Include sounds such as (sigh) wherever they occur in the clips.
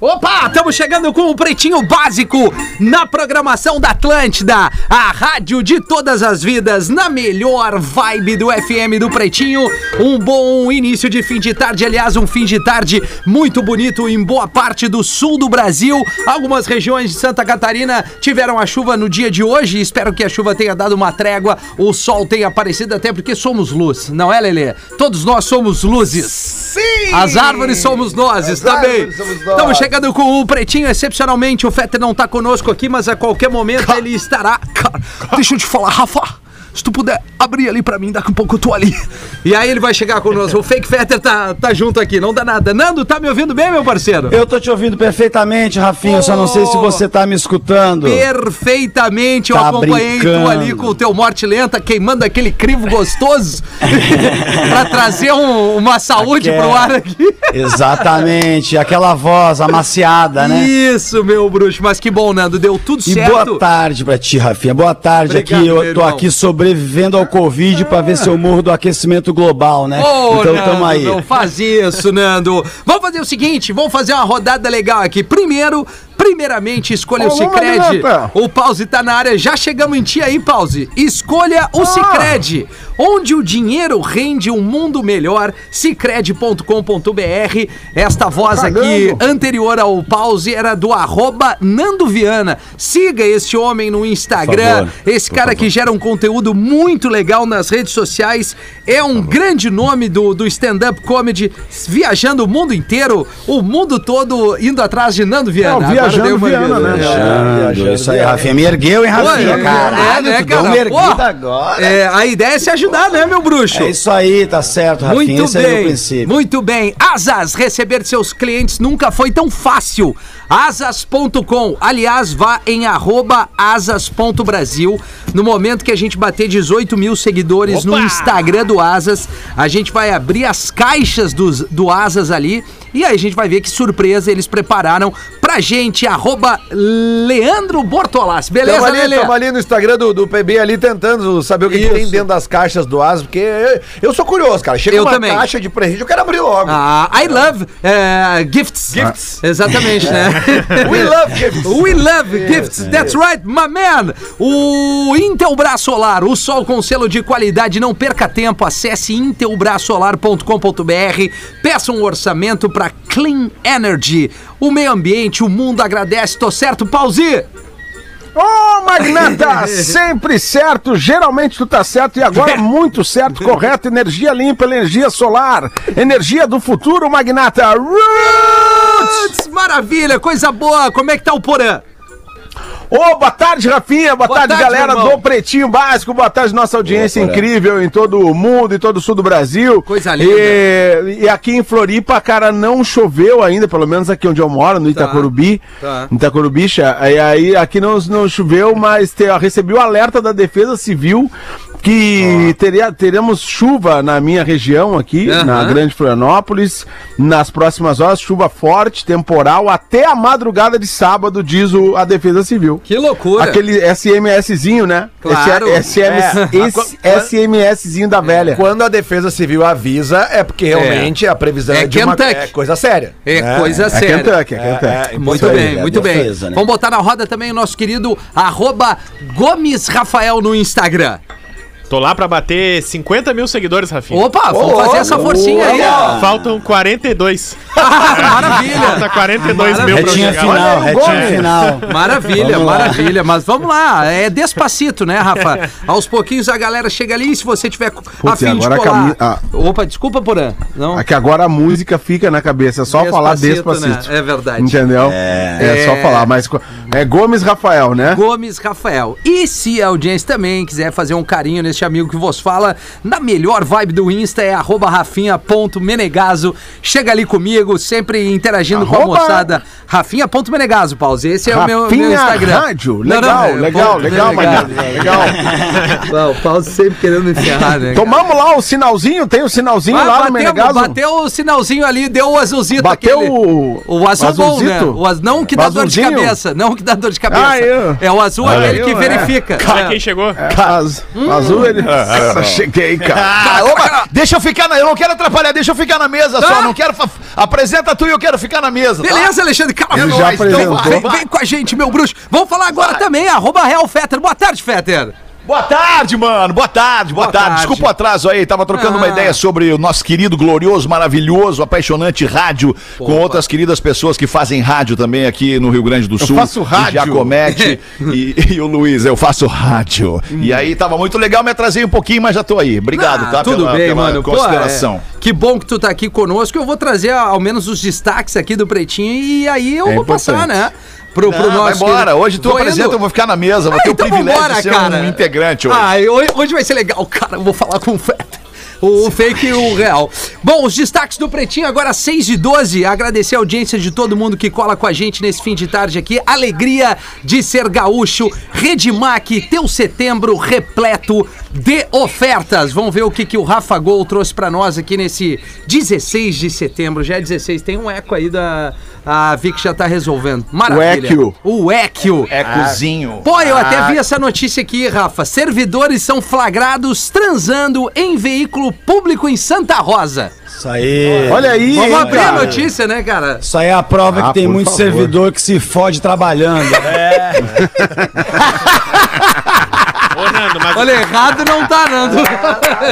Opa, estamos chegando com o Pretinho Básico na programação da Atlântida, a rádio de todas as vidas, na melhor vibe do FM do Pretinho. Um bom início de fim de tarde, aliás, um fim de tarde muito bonito em boa parte do sul do Brasil. Algumas regiões de Santa Catarina tiveram a chuva no dia de hoje. Espero que a chuva tenha dado uma trégua, o sol tenha aparecido, até porque somos luz, não é, Lelê? Todos nós somos luzes. Sim! As árvores somos nós também. árvores somos nós. Estamos chegando com o Pretinho, excepcionalmente. O Fetter não tá conosco aqui, mas a qualquer momento ele estará. Cara, deixa eu te falar, Rafa. Se tu puder abrir ali pra mim, daqui a pouco eu tô ali. E aí ele vai chegar conosco. O Fake Fetter tá, tá junto aqui, não dá nada. Nando, tá me ouvindo bem, meu parceiro? Eu tô te ouvindo perfeitamente, Rafinha. Só não sei se você tá me escutando. Perfeitamente, eu Tá acompanhei tu brincando. ali com o teu morte lenta, queimando aquele crivo gostoso (laughs) pra trazer um- uma saúde Aquela- pro ar aqui. Exatamente. Aquela voz amaciada, né? Isso, meu bruxo. Mas que bom, Nando, deu tudo E certo. boa tarde pra ti, Rafinha. Boa tarde Obrigado, aqui. Eu tô irmão. aqui sobrevivendo ao Covid pra ver se eu morro do aquecimento global, né? Ô, então Nando, tamo aí. Não faz isso, Nando. Vamos fazer o seguinte, vamos fazer uma rodada legal aqui. Primeiro, primeiramente, escolha o Ô, Cicred. O Pause tá na área. Já chegamos em ti aí, Pause. Escolha o Cicred. Onde o dinheiro rende um mundo melhor. Cicred.com.br. Esta voz aqui anterior ao Pause era do arroba Nando Viana. Siga este homem no Instagram. Favor, Esse cara que gera um conteúdo muito legal nas redes sociais. É um grande nome do, do stand-up comedy, viajando o mundo inteiro, o mundo todo indo atrás de Nando Viana. É, o Agora Viajando uma- Viana, né? Viajando, isso aí, Rafinha. Me ergueu, hein, Rafinha? é, Caralho, é, né, tu deu cara? uma erguida Pô, agora. é, a ideia é se ajudar, né, meu bruxo? É isso aí, tá certo, Rafinha. Muito Esse aí é bem, princípio. muito bem. Asas, receber seus clientes nunca foi tão fácil. Asas.com. Aliás, vá em arroba asas.brasil. No momento que a gente bater 18 mil seguidores no Instagram do Asas, a gente vai abrir as caixas dos, do Asas ali. E aí a gente vai ver que surpresa eles prepararam pra gente. Arroba Leandro Bortolassi. Beleza, Estamos ali, tamo ali no Instagram do, do PB ali tentando saber o que, que tem dentro das caixas do Asa, porque eu, eu sou curioso, cara. Chega Eu uma também. caixa de presente, eu quero abrir logo. Ah, I love eh, gifts. Gifts. Exatamente, né? (laughs) We love gifts. We love gifts, that's right, my man! O Intelbras Solar, o sol com selo de qualidade, não perca tempo, acesse intelbrasolar.com.br, peça um orçamento para Clean Energy. O meio ambiente, o mundo agradece, tô certo, Pause? Ô, Magnata, (laughs) sempre certo, geralmente tu tá certo e agora (laughs) muito certo, correto, energia limpa, energia solar, energia do futuro, Magnata. Roots! Maravilha, coisa boa, como é que tá o Porã? Ô, boa tarde, Rafinha, boa, Boa tarde, tarde, galera do Pretinho Básico, boa tarde, nossa audiência incrível em todo o mundo, em todo o sul do Brasil. Coisa linda. E, e aqui em Floripa, cara, não choveu ainda, pelo menos aqui onde eu moro, no Itacorubi. Tá. Em Itacorubicha. Aí, aí aqui não, não choveu, mas te, recebi o alerta da Defesa Civil que teria, teremos chuva na minha região aqui, Aham. na Grande Florianópolis, nas próximas horas, chuva forte, temporal, até a madrugada de sábado, diz o, a Defesa Civil. Que loucura. Aquele SMS-zinho, né? Claro. Esse, SMS, É. esse SMSzinho da velha. Quando a Defesa Civil avisa, é porque realmente a previsão É é, de uma Kentucky. é coisa séria. É né? coisa É séria. Kentucky, é Kentucky. É, Muito isso aí, bem, é muito bem. defesa, né? Vamos botar na roda também o nosso querido arroba Gomes Rafael no Instagram. Tô lá pra bater 50 mil seguidores, Rafinha. Opa, vamos fazer essa forcinha aí, ó. Faltam 42. (laughs) Maravilha. Falta 42 mil pra Retinha chegar final, lá. retinha final. Maravilha, Vamos lá. maravilha. Mas vamos lá, é despacito, né, Rafa? Aos pouquinhos a galera chega ali e se você tiver a Putz, fim de agora a colar... cami- ah. Opa, desculpa, Porã. Não. Aqui agora a música fica na cabeça, é só falar Despacito, despacito. né? É verdade. Entendeu? É. É, só É. falar, mas é Gomes Rafael, né? Gomes Rafael. E se a audiência também quiser fazer um carinho neste este amigo que vos fala. Na melhor vibe do Insta é arroba rafinha.menegaso. Chega ali comigo, sempre interagindo com a Arroba- moçada. Rafinha.menegaso, Pause. Esse é o meu, meu Rafinha Instagram. Rádio. Legal, não, é legal, legal. Legal. Não, o Pause sempre querendo me ferrar, né? cara? Tomamos lá o sinalzinho, tem o sinalzinho Ah, lá no bateu, Menegaso. bateu o sinalzinho ali, deu o azulzito Bateu aquele. o- O azul bom, né? azulzito? O az... Não o que O dá dor de cabeça. Não o que dá dor de cabeça. Ah, eu. É o azul aquele que eu, é. verifica. Olha É. quem chegou. Az- Azul, ele. Nossa, cheguei, cara. Ah, opa, deixa eu ficar na. Eu não quero atrapalhar, deixa eu ficar na mesa só. Não quero. fa- Apresenta tu e eu quero ficar na mesa. tá? Beleza, Alexandre. Ele já apresentou. Vem, vem com a gente, meu bruxo. Vamos falar agora também, arroba Real Fetter. Boa tarde, Fetter. Boa tarde, mano. Boa tarde, boa, Boa tarde. tarde. Desculpa o atraso aí. Tava trocando uma Ah. ideia sobre o nosso querido, glorioso, maravilhoso, apaixonante rádio com outras queridas pessoas que fazem rádio também aqui no Rio Grande do Sul. faço rádio. Giacometti (laughs) e, e o Luiz. Eu faço rádio. E aí tava muito legal. Me atrasei um pouquinho, mas já tô aí. Obrigado, Ah, tá? Tudo pela- bem, pela mano. Pô, Consideração. é, que bom que tu tá aqui conosco. Eu vou trazer ao menos os destaques aqui do Pretinho e aí eu É vou passar, importante. né? Pro, pro Não, vai nosso. embora. querido- Hoje tu Tô apresenta, indo. eu vou ficar na mesa. Vou Ah, ter então o privilégio vambora, de ser cara. um integrante hoje. Ah, hoje, vai ser legal, cara. Eu vou falar com o Fetter. O fake e o real. Bom, os destaques do Pretinho agora 6 e 12. Agradecer a audiência de todo mundo que cola com a gente nesse fim de tarde aqui. Alegria de ser gaúcho. Redmac, teu setembro repleto de ofertas. Vamos ver o que, que o Rafa Gol trouxe pra nós aqui nesse 16 de setembro. Já é 16. Tem um eco aí da. A Vic já tá resolvendo. Maravilha. equio. O equio. É cozinho. Pô, eu até vi essa notícia aqui, Rafa. Servidores são flagrados transando em veículo público em Santa Rosa. Isso aí. Olha aí, Vamos hein, abrir a cara. notícia, né, cara? Isso aí é a prova Ah, que tem muito favor. servidor que se fode trabalhando. (laughs) Ô, Nando, mas Olha, errado não tá, Nando.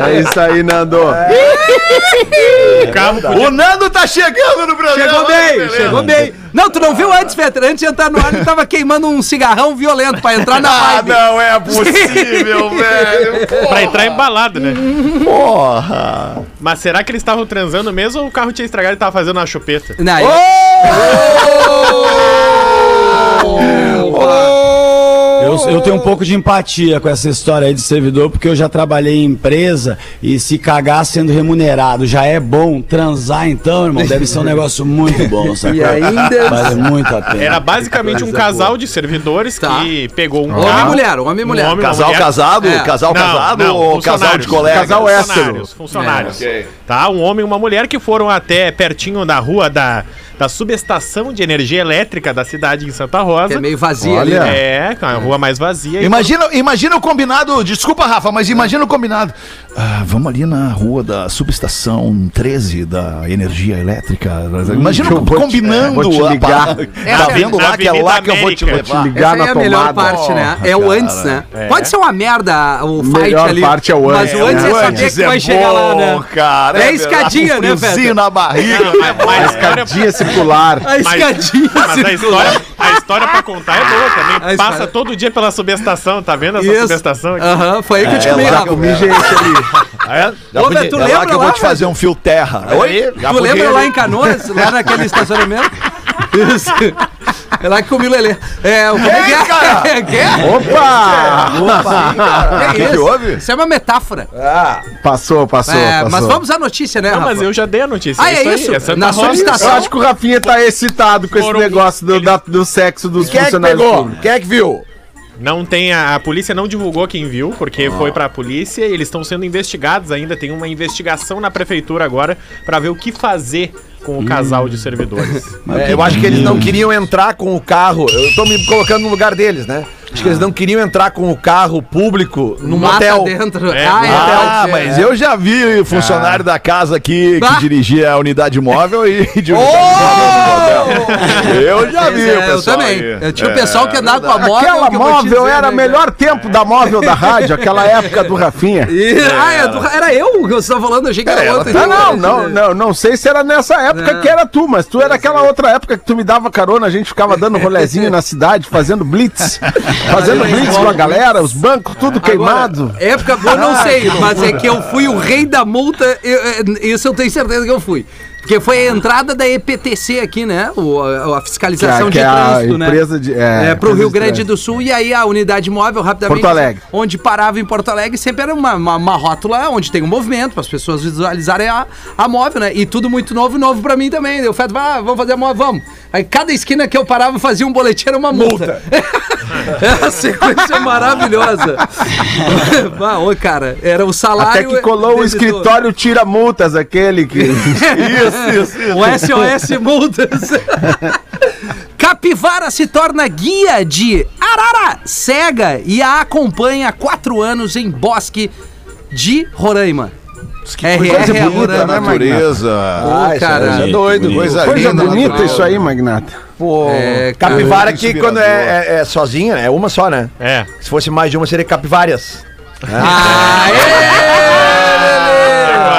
É isso aí, Nando. o carro O Nando tá chegando no programa. Chegou bem, chegou bem. Não, tu não viu antes, Peter? Antes de entrar no ar, ele tava queimando um cigarrão violento pra entrar na Ah, vibe. não é possível, (laughs) velho. pra entrar embalado, né? Porra. Mas será que eles estavam transando mesmo ou o carro tinha estragado e tava fazendo uma chupeta? Não, Eu, eu tenho um pouco de empatia com essa história aí de servidor, porque eu já trabalhei em empresa e se cagar sendo remunerado já é bom. Transar, então, irmão, deve ser um (laughs) negócio muito bom, sabe? E ainda- Vale muito a pena. Era basicamente um casal de servidores Tá. que pegou um Homem e carro. mulher, homem e mulher. Um homem, uma Casal mulher. casado? É. Casal Não, casado não, ou casal de colegas? Casal hétero. Funcionários, funcionários. É. Tá, um homem e uma mulher que foram até pertinho da rua da, da subestação de energia elétrica da cidade em Santa Que Rosa. é meio vazio Olha. ali, né? É, a rua mais vazia. Imagina, imagina o combinado, desculpa Rafa, mas imagina o combinado. Ah, vamos ali na rua da subestação 13 da energia elétrica. Imagina vou te- combinando. vou te a ligar. Essa tá é vendo na lá que é lá que eu vou te Avenida levar. Ligar Essa aí é na a melhor tomada. parte, né? É o antes, né? É. Pode ser uma merda o fight Melhor ali. parte é o Mas antes, o antes né? é saber Antes que vai é chegar lá, né? Cara, É a escadinha, né, Feta? na barriga. Mas- mas a Escadinha circular. A escadinha. Mas a circular. história, a história pra contar é boa também. A Passa história- todo dia pela subestação, tá vendo essa Isso. subestação aqui? Aham, foi aí que eu te É comi, lá Rafa. eu Comi gente ali. Já Ô, podia- tu é lá lembra que eu lá, vou te velho? fazer um fio terra. Oi? Já Tu lembra lá em Canoas, lá naquele estacionamento? (laughs) Isso. É lá que comi o Lelê. É, o que Ei, é? cara! É, que é? O (laughs) que, (laughs) que houve? Isso é uma metáfora. Passou, passou, É, passou. mas vamos à notícia, né, Não, Rafa? mas eu já dei a notícia. Ah, é isso? Santa Na subestação. Eu acho que o Rafinha tá excitado com esse negócio do, da- do sexo dos Quem é que funcionários pegou? públicos. Quem é que viu? Não tem a, a polícia não divulgou quem viu, porque foi pra polícia e eles estão sendo investigados ainda. Tem uma investigação na prefeitura agora pra ver o que fazer com o casal de servidores. É, eu acho que eles não queriam entrar com o carro. Eu tô me colocando no lugar deles, né? Acho que eles não queriam entrar com o carro público no Mata motel. dentro. É, ah, é, Ah, é, mas é. eu já vi funcionário da casa aqui que dirigia a unidade móvel e (laughs) de Oh! Eu já vi é, o pessoal. Eu também. aí. Eu tinha o É, pessoal que andava com a móvel. Aquela móvel dizer, era né, melhor tempo da móvel da rádio, aquela (laughs) época do Rafinha. E- ah, é do- era eu que você tava falando, eu achei que era É, ela outro. tá- Ah, não, não, não, não sei se era nessa época Não. que era tu, mas tu era aquela outra época que tu me dava carona, a gente ficava dando rolezinho (laughs) na cidade, fazendo blitz, fazendo blitz com a galera, os bancos tudo queimado. Época boa, não sei, mas é que eu fui o rei da multa, eu- é, isso eu tenho certeza que eu fui. Porque foi a entrada da EPTC aqui, né? O, a, a Que fiscalização é, de que é a trânsito, né? empresa de. É, pro empresa Rio de Grande do Sul, e aí a unidade móvel, rapidamente. Porto Alegre. Onde parava em Porto Alegre, sempre era uma, uma, uma rótula onde tem um movimento, para as pessoas visualizarem a, a móvel, né? E tudo muito novo, novo pra mim também. Eu falei, ah, vamos fazer a móvel, vamos. Aí cada esquina que eu parava fazia um boletim, era uma multa. (laughs) é a sequência maravilhosa. (laughs) ah, oi, cara, era o salário. Até que colou o escritório tira multas, aquele que. (laughs) isso, isso. O SOS Multas. (laughs) Capivara se torna guia de Arara cega e a acompanha há quatro anos em bosque de Roraima. É, coisa é, é, bonita, Roraima. né, Natureza. Ô, isso cara. é doido. Coisa, Coisa linda, bonita natural. isso aí, Magnata. Pô, É, capivara que quando é, é, é sozinha, é uma só, né? É. Se fosse mais de uma, seria capivárias.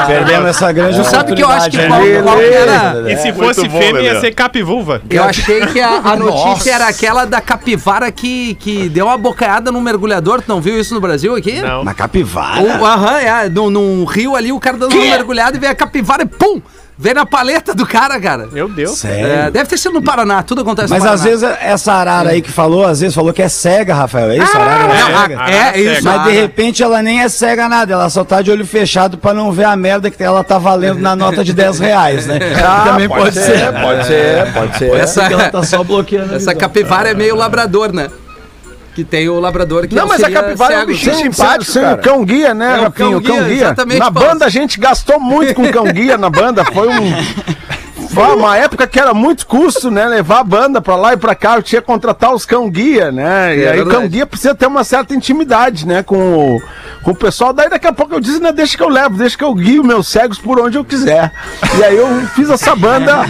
Perdemos essa grande Tu sabe que eu acho que oportunidade, qual, né? qual que era... E se muito fosse bom, fêmea, ia ser capivulva. Eu achei que a, a notícia era aquela da capivara que, que deu uma bocaiada no mergulhador. Tu não viu isso no Brasil aqui? Não. Uma capivara? O, aham, é, num, num rio ali, o cara dando uma mergulhada e vem a capivara e pum! Vem na paleta do cara, cara. Meu Deus. Sério? É, deve ter sido no Paraná, tudo acontece Mas no às Paraná. vezes essa arara aí que falou, às vezes falou que é cega, Rafael. É isso? a arara é Não, cega? a- é, isso. Mas de repente ela nem é cega nada, ela só tá de olho fechado pra não ver a merda que ela tá valendo na nota de 10 reais, né? (laughs) Também pode, ser. Pode ser, pode ser. Essa, ela tá só bloqueando. essa capivara é meio labrador, né? Que tem o labrador que Não, mas a capivara é um cego. bichinho Sim, simpático, sim, cara. o cão guia, né, É, o Rafinho? cão O cão guia, guia. exatamente, Na Paulo. banda a gente gastou muito com cão guia na banda. Foi um. (laughs) Foi uma época que era muito custo, né? Levar a banda pra lá e pra cá. Eu tinha que contratar os cão guia, né? E É aí o cão verdade. guia precisa ter uma certa intimidade, né? Com o, com o pessoal. Daí daqui a pouco eu disse, né? Deixa que eu levo, deixa que eu guio meus cegos por onde eu quiser. E aí eu fiz essa banda.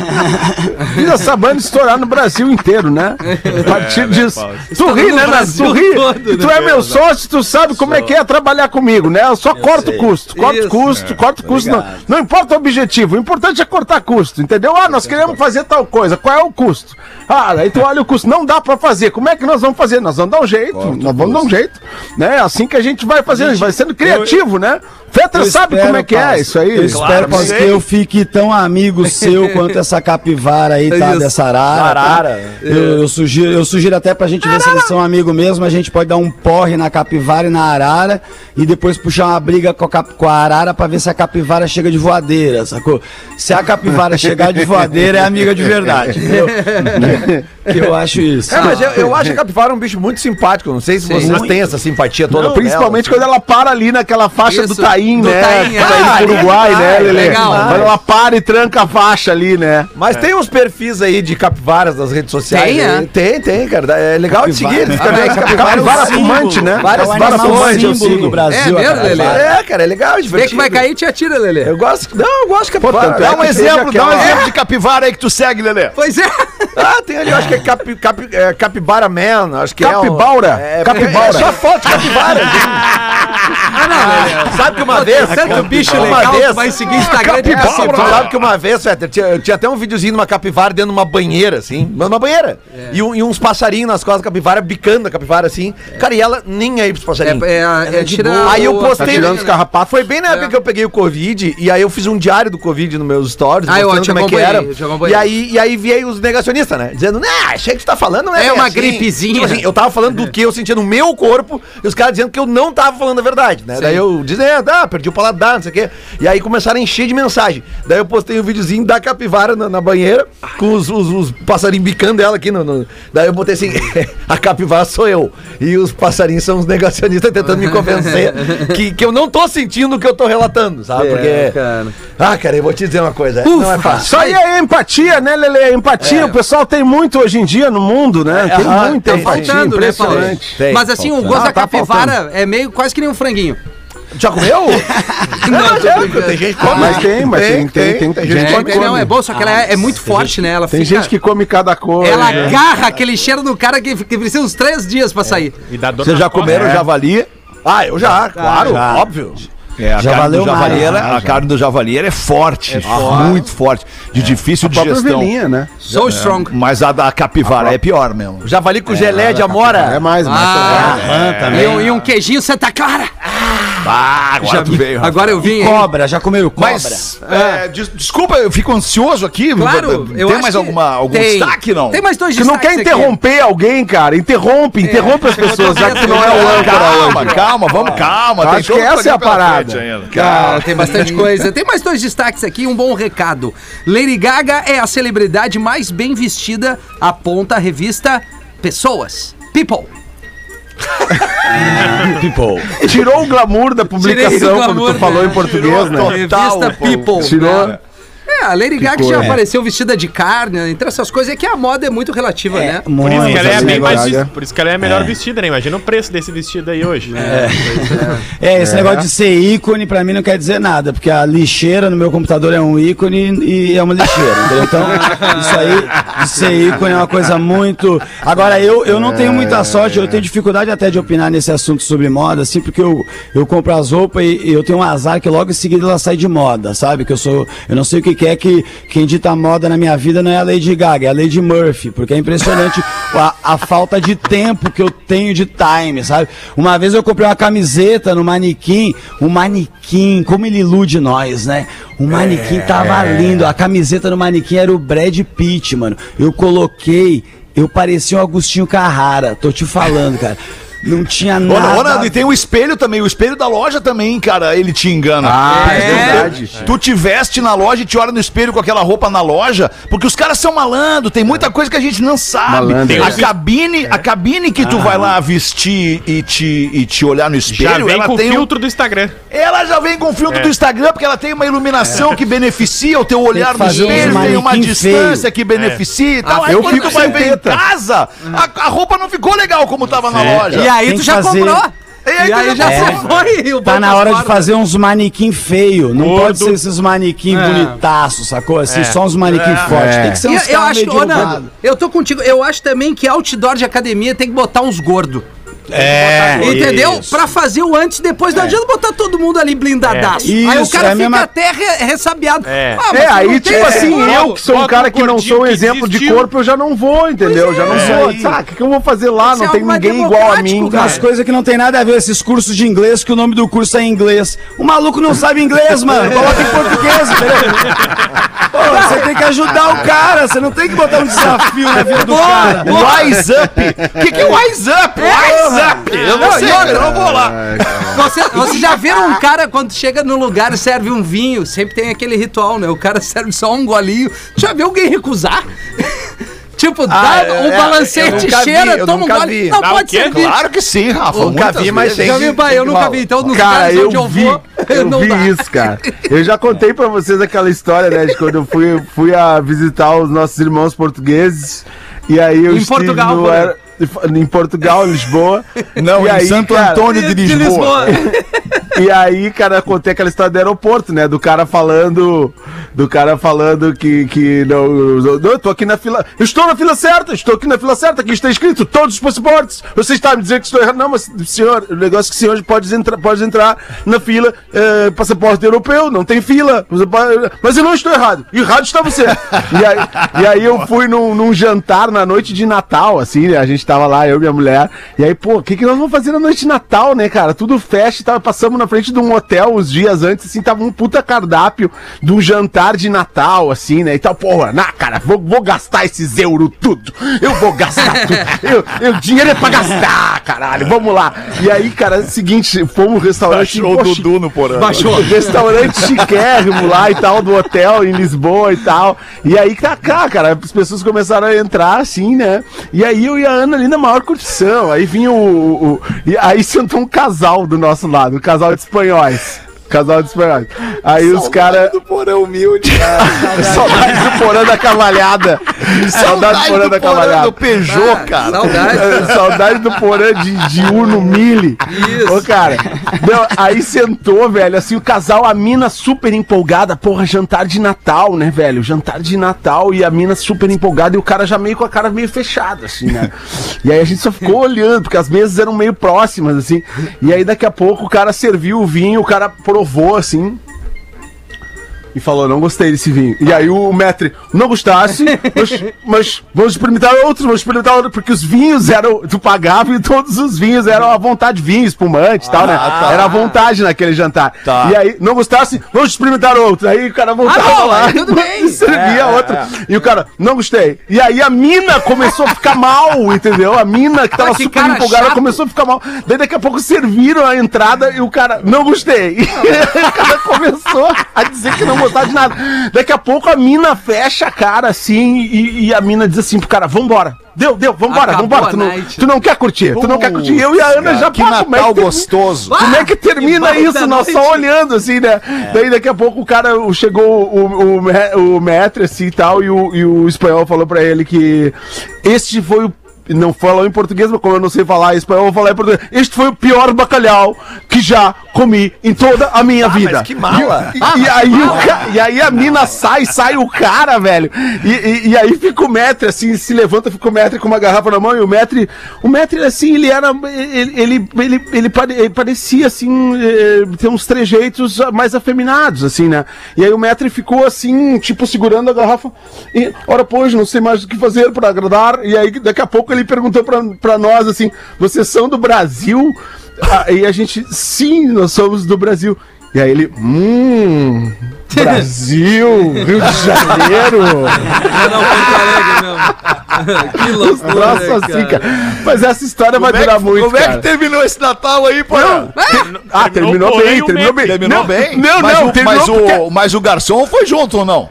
fiz essa banda estourar no Brasil inteiro, né? A partir disso. Tu Estourou ri, né? Nas- Brasil Tu ri. todo, E tu né? é meu sócio, tu sabe como é que é trabalhar comigo, né? Eu só corto o custo, corto Isso. o custo, corto o custo. Não, não importa o objetivo, o importante é cortar custo, entendeu? Ah, nós queremos fazer tal coisa, qual é o custo? Ah, aí tu olha o custo, não dá pra fazer, como é que nós vamos fazer? Nós vamos dar um jeito, nós vamos dar um jeito, né? É assim que a gente vai fazendo, a gente vai sendo criativo, né? Fetra Eu sabe espero, como é que é isso aí. Eu espero, sei. que eu fique tão amigo seu (laughs) quanto essa capivara aí, tá? Dessa arara. Arara. Eu, eu sugiro, eu sugiro até pra gente ver se eles são amigos mesmo. A gente pode dar um porre na capivara e na arara e depois puxar uma briga com a, cap- com a arara pra ver se a capivara chega de voadeira, sacou? Se a capivara (laughs) chegar de voadeira, é amiga de verdade. entendeu? que eu acho isso. É, mas eu, eu acho a capivara um bicho muito simpático. Não sei se vocês Muito. têm essa simpatia toda. Não, principalmente ela, quando ela para ali naquela faixa Isso, do Taim, do né? Taim, é. indo pro Uruguai, Ah, né, é Lelê? legal. Quando ela para e tranca a faixa ali, né? Mas tem uns perfis aí de capivaras nas redes sociais. Tem, né? é? Tem, tem, cara. É legal de Capivara. seguir. Fica Ah, vendo é, capivara, capivara símbolo, fumante, né? Várias É um várias animal fumantes eu sigo. do Brasil. É mesmo, capivara. É, cara, é legal, é Vê divertido. que vai cair, te atira, Lelê. Eu gosto. Não, eu gosto de capivara. é Dá um exemplo, dá um exemplo de capivara aí que tu segue, Lelê. Pois é. Ah, tem ali, eu acho que é, capi, capi, é Capibara Man, acho que Capibaura? é. um- É, Capibaura. É só foto de capivara. (laughs) Ah, não, Lelê. Sabe que uma vez. tanto bicho uma legal, vez, tu vai seguir Instagram de É, capivara. sabe que uma vez, Fetter, tinha, eu tinha até um videozinho de uma capivara dentro de uma banheira, assim. Numa banheira. E, um- e uns passarinhos nas costas da capivara, bicando a capivara assim. Cara, e ela nem aí pros passarinhos. É, é, é, tira. Aí eu postei. Tá tirando os carrapatos. Foi bem na época É. que eu peguei o Covid, e aí eu fiz um diário do Covid nos meus stories, Ah, eu como é que era. E aí, e aí veio os negacionistas, né? Dizendo, nah, achei que tu tá falando, não é É uma assim." gripezinha. Tipo assim, eu tava falando do que eu sentia no meu corpo, e os caras dizendo que eu não tava falando a verdade, né? Daí eu dizendo, ah, perdi o paladar, não sei o quê. E aí começaram a encher de mensagem. Daí eu postei um videozinho da capivara na, na banheira, com os, os, os passarinhos bicando ela aqui no, no- Daí eu botei assim, (laughs) a capivara sou eu. E os passarinhos são os negacionistas tentando me convencer que, que eu não tô sentindo o que eu tô relatando, sabe? É, Porque. cara. Ah, cara, eu vou te dizer uma coisa. não é fácil. Isso aí é empatia, né, Lele? Empatia, o pessoal tem muito hoje em dia no mundo, né? tem aham, muita tem, empatia, Faltando, né, Paulo? impressionante. Tem, Mas assim, o gosto Ah, da tá capivara é meio quase que nem um franguinho. Já comeu? (laughs) Não, é, brincando. tem gente que come. Mas tem, mas tem, tem, tem, tem gente É, que é, come. não, é bom, só que ela é, é muito forte, né? Ela Tem fica- gente que come cada coisa. Ela né? agarra aquele cheiro do cara que, que precisa uns três dias pra sair. E dá dor Vocês já comeram javali? Ah, eu já, claro, já. óbvio. É, a carne valeu do javali, mais, ela- né, a carne do javali ela é forte, muito forte, de difícil A digestão. ovelhinha, né? So strong. Mas a da capivara é pior mesmo. Javali com gelé de amora. É mais, mais. Ah, Ah, e, também. um, e um queijinho Santa Clara. Ah, agora Já tu vi- veio, agora eu vim, hein? Cobra, já comeram cobra? Mas, é, des- desculpa, eu fico ansioso aqui. Claro, Tem eu acho mais alguma, algum tem. destaque, não? Tem mais dois Tu não destaques quer aqui. interromper alguém, cara? Interrompe, interrompe as pessoas, já que não é o âncora Calma, hoje. calma, vamos calma. Acho tem todo que essa é a parada. Cara, tem bastante coisa. Tem mais dois destaques aqui, um bom recado. Lady Gaga é a celebridade mais bem vestida, aponta a revista Pessoas. People. (laughs) People. Tirou o glamour da publicação, o como glamour, tu falou né? em português, Tirou né? total, Revista. People. Tirou. né? É, a Lady Gaga Ficou, já é. apareceu vestida de carne, entre essas coisas, é que a moda é muito relativa, né? Por isso, que ela é bem mais, vis- por isso que ela é a melhor vestida, né? Imagina o preço desse vestido aí hoje. É, esse negócio de ser ícone pra mim não quer dizer nada, porque a lixeira no meu computador é um ícone e é uma lixeira, entendeu? Então, isso aí de ser ícone é uma coisa muito. Agora, eu, eu não tenho muita sorte, eu tenho dificuldade até de opinar nesse assunto sobre moda, assim, porque eu, eu compro as roupas e, e eu tenho um azar que logo em seguida ela sai de moda, sabe? Que eu sou. Eu não sei o que, que é que quem dita moda na minha vida não é a Lady Gaga, é a Lady Murphy, porque é impressionante (laughs) a, a falta de tempo que eu tenho de time, sabe? Uma vez eu comprei uma camiseta no manequim, um manequim, como ele ilude nós, né? O manequim tava lindo, a camiseta no manequim era o Brad Pitt, mano. Eu coloquei, eu parecia um Agostinho Carrara, tô te falando, cara. Não tinha nada. e tem o espelho também. O espelho da loja também, cara, ele te engana. Ah, é É. verdade. Tu te veste na loja e te olha no espelho com aquela roupa na loja, porque os caras são malandro, tem muita coisa que a gente não sabe. Malandro. A cabine, a cabine que tu vai lá vestir e te, e te olhar no espelho, Já vem ela com tem um- filtro do Instagram. ela já vem com o filtro É. do Instagram, porque ela tem uma iluminação que beneficia o teu olhar no espelho, tem uma distância feio. que beneficia e tal. Ah, Aí eu quando fico tu vai ver em casa, a, a roupa não ficou legal como tava na loja. E aí Tem tu que já fazer- comprou. E aí E tu aí já É. se foi. o Tá na hora de fazer uns manequim feio. Não Gordo. pode ser esses manequim É. bonitaços, sacou? Assim, só uns manequim fortes. Tem que ser uns eu, eu caras acho, meio eu tô contigo. Eu acho também que outdoor de academia tem que botar uns gordos. É, Entendeu? isso. Pra fazer o antes e depois. Não adianta botar todo mundo ali blindadaço. É. aí o Isso, cara é fica mesma- até re- ressabiado. É. Ah, É, aí, não tipo tem- assim, é, eu que sou um bota cara um que não sou um exemplo de corpo, eu já não vou, entendeu? Já não é. sou. Aí. Sabe, o que, eu vou fazer lá? Isso é Não tem ninguém igual a mim, cara. Umas coisas que não tem nada a ver, esses cursos de inglês, que o nome do curso é em inglês. O maluco não sabe inglês, mano. Coloca em português, entendeu? Pô, você tem que ajudar o cara, você não tem que botar um desafio na vida do cara. Wise Up. O que, que é Wise Up? Wise Up. Eu não, Não, sei, eu não vou lá. Você, você já viram um cara quando chega no lugar e serve um vinho? Sempre tem aquele ritual, né? O cara serve só um golinho. Já viu alguém recusar? (laughs) tipo, dá é, um é, eu balancete, nunca vi, cheira, eu toma um nunca gole. vi. Não, Dá o pode servir. Claro que sim, Rafa. Nunca muitas vi, mas tem que- vi, pai, eu nunca vi. Então, nos Cara, lugares eu onde eu vi, vou, (laughs) eu (laughs) não vi dá. isso, cara. Eu já contei pra vocês aquela história, né, de quando eu fui, fui a visitar os nossos irmãos portugueses. E aí eu Em estive Portugal, no em Portugal, em Lisboa. Não, E em aí, Santo cara, Antônio de De Lisboa. E aí, cara, contei aquela história do aeroporto, né? Do cara falando. Do cara falando que. que não, não, eu tô aqui na fila. Estou na fila certa, estou aqui na fila certa, aqui está escrito todos os passaportes. Você está me dizendo que estou errado. Não, mas, senhor, o negócio é que o senhor pode entrar, pode entrar na fila, eh, passaporte europeu, não tem fila. Mas eu não estou errado. Errado está você. e, aí, e aí eu fui num, num jantar na noite de Natal, assim, né? A gente tava lá, eu e minha mulher. E aí, pô, o que, que nós vamos fazer na noite de Natal, né, cara? Tudo fecha e passamos na frente de um hotel uns dias antes, assim, tava um puta cardápio de um jantar de Natal, assim, né? E tal, porra, na cara, vou, vou gastar esses euros tudo. Eu vou gastar tudo. Eu, eu, dinheiro é pra gastar, caralho. Vamos lá. E aí, cara, é o seguinte, fomos no restaurante. Achou o Dudu no porão. Baixou. (laughs) Restaurante chiquérrimo lá e tal, do hotel em Lisboa e tal. E aí, cá, cá, cara, as pessoas começaram a entrar assim, né? E aí eu e a Ana ali na maior curtição. Aí vinha o. o- o- e aí sentou um casal do nosso lado, um casal espanhóis. Casal de espanhóis. Aí os caras. do porão humilde. (laughs) Saudade do porão da cavalhada. Saudade do porão da cavalhada. do Peugeot, cara. Saudade. (laughs) Saudade do porã de, de Uno Mille. Isso. Ô, cara. Meu, aí sentou, velho, assim, o casal, a mina super empolgada. Porra, jantar de Natal, né, velho? Jantar de Natal e a mina super empolgada e o cara já meio com a cara meio fechada, assim, né? E aí a gente só ficou olhando, porque as mesas eram meio próximas, assim. E aí daqui a pouco o cara serviu o vinho, o cara provou, assim. E falou: não gostei desse vinho. E aí o Metre, não gostasse, mas, mas vamos experimentar outros, vamos experimentar outros, porque os vinhos eram. Tu pagava e todos os vinhos eram à vontade, vinho, espumante e tal, né? tá. Era à vontade naquele jantar. Tá. E aí, não gostasse, vamos experimentar outro. Aí o cara voltava Ah, não, lá aí tudo (laughs) bem. e servia É, outro. E o cara, não gostei. E aí a mina começou a ficar mal, entendeu? A mina que tava Ah, que super empolgada chato. começou a ficar mal. Daí daqui a pouco serviram a entrada e o cara, não gostei. (laughs) E o cara começou a dizer que não gostava de nada. Daqui a pouco a mina fecha a cara assim e, e a mina diz assim pro cara, vambora. Deu, deu, vambora, Acabou vambora. Tu não, tu não quer curtir, tu não quer curtir. Eu e a Ana já que pá, como é Natal que- gostoso. como é que termina que isso? Nós só olhando, assim, né? Daí daqui a pouco o cara o- chegou o, o, me- o metre, assim e tal, e o, e o espanhol falou pra ele que este foi o. Não falou em português, mas como eu não sei falar espanhol, eu vou falar em português. Este foi o pior bacalhau que já comi em toda a minha vida. mas que mala. E, e aí, o ca- e aí a mina sai, sai o cara, velho. E, e- e aí fica o metre, assim, se levanta, fica o metre com uma garrafa na mão, e o metre, o metre, assim, ele era, ele, ele, ele, ele pare- ele parecia, assim, eh, ter uns trejeitos mais afeminados, assim, né? E aí o metre ficou, assim, tipo, segurando a garrafa, e, ora, pois, não sei mais o que fazer para agradar, e aí daqui a pouco ele perguntou pra, pra nós, assim, vocês são do Brasil? Aí a gente, sim, nós somos do Brasil. E aí ele, hum, (laughs) Brasil, Rio de Janeiro. Não, Porto Alegre, não. (laughs) que loucura, Nossa, assim, cara. Mas essa história vai Como é durar que- muito, Como é cara. que terminou esse Natal aí, pô? Ah, terminou porém, bem, terminou bem. Terminou não, bem? Não, mas não, o, terminou mas, porque- o, mas o garçom foi junto ou não?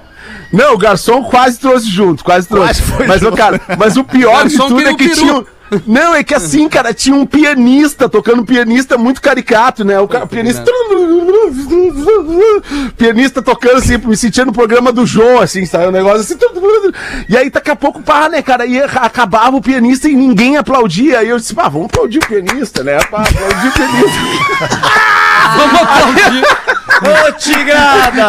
Não, o garçom quase trouxe junto, quase trouxe. Quase foi mas, o junto. cara, mas o pior de Garçom tudo é um que peru. tinha. um- Não, é que assim, cara, tinha um pianista tocando pianista muito caricato, né? O cara, pianista. (laughs) Pianista tocando assim, me sentia no programa do João, assim, sabe? Um negócio assim. E aí, daqui a pouco, pá, né, cara? E acabava o pianista e ninguém aplaudia. Aí eu disse, pá, vamos aplaudir o pianista, né? Pá, aplaudir o pianista. (laughs) Vamos aplaudir. Ô, tigrada!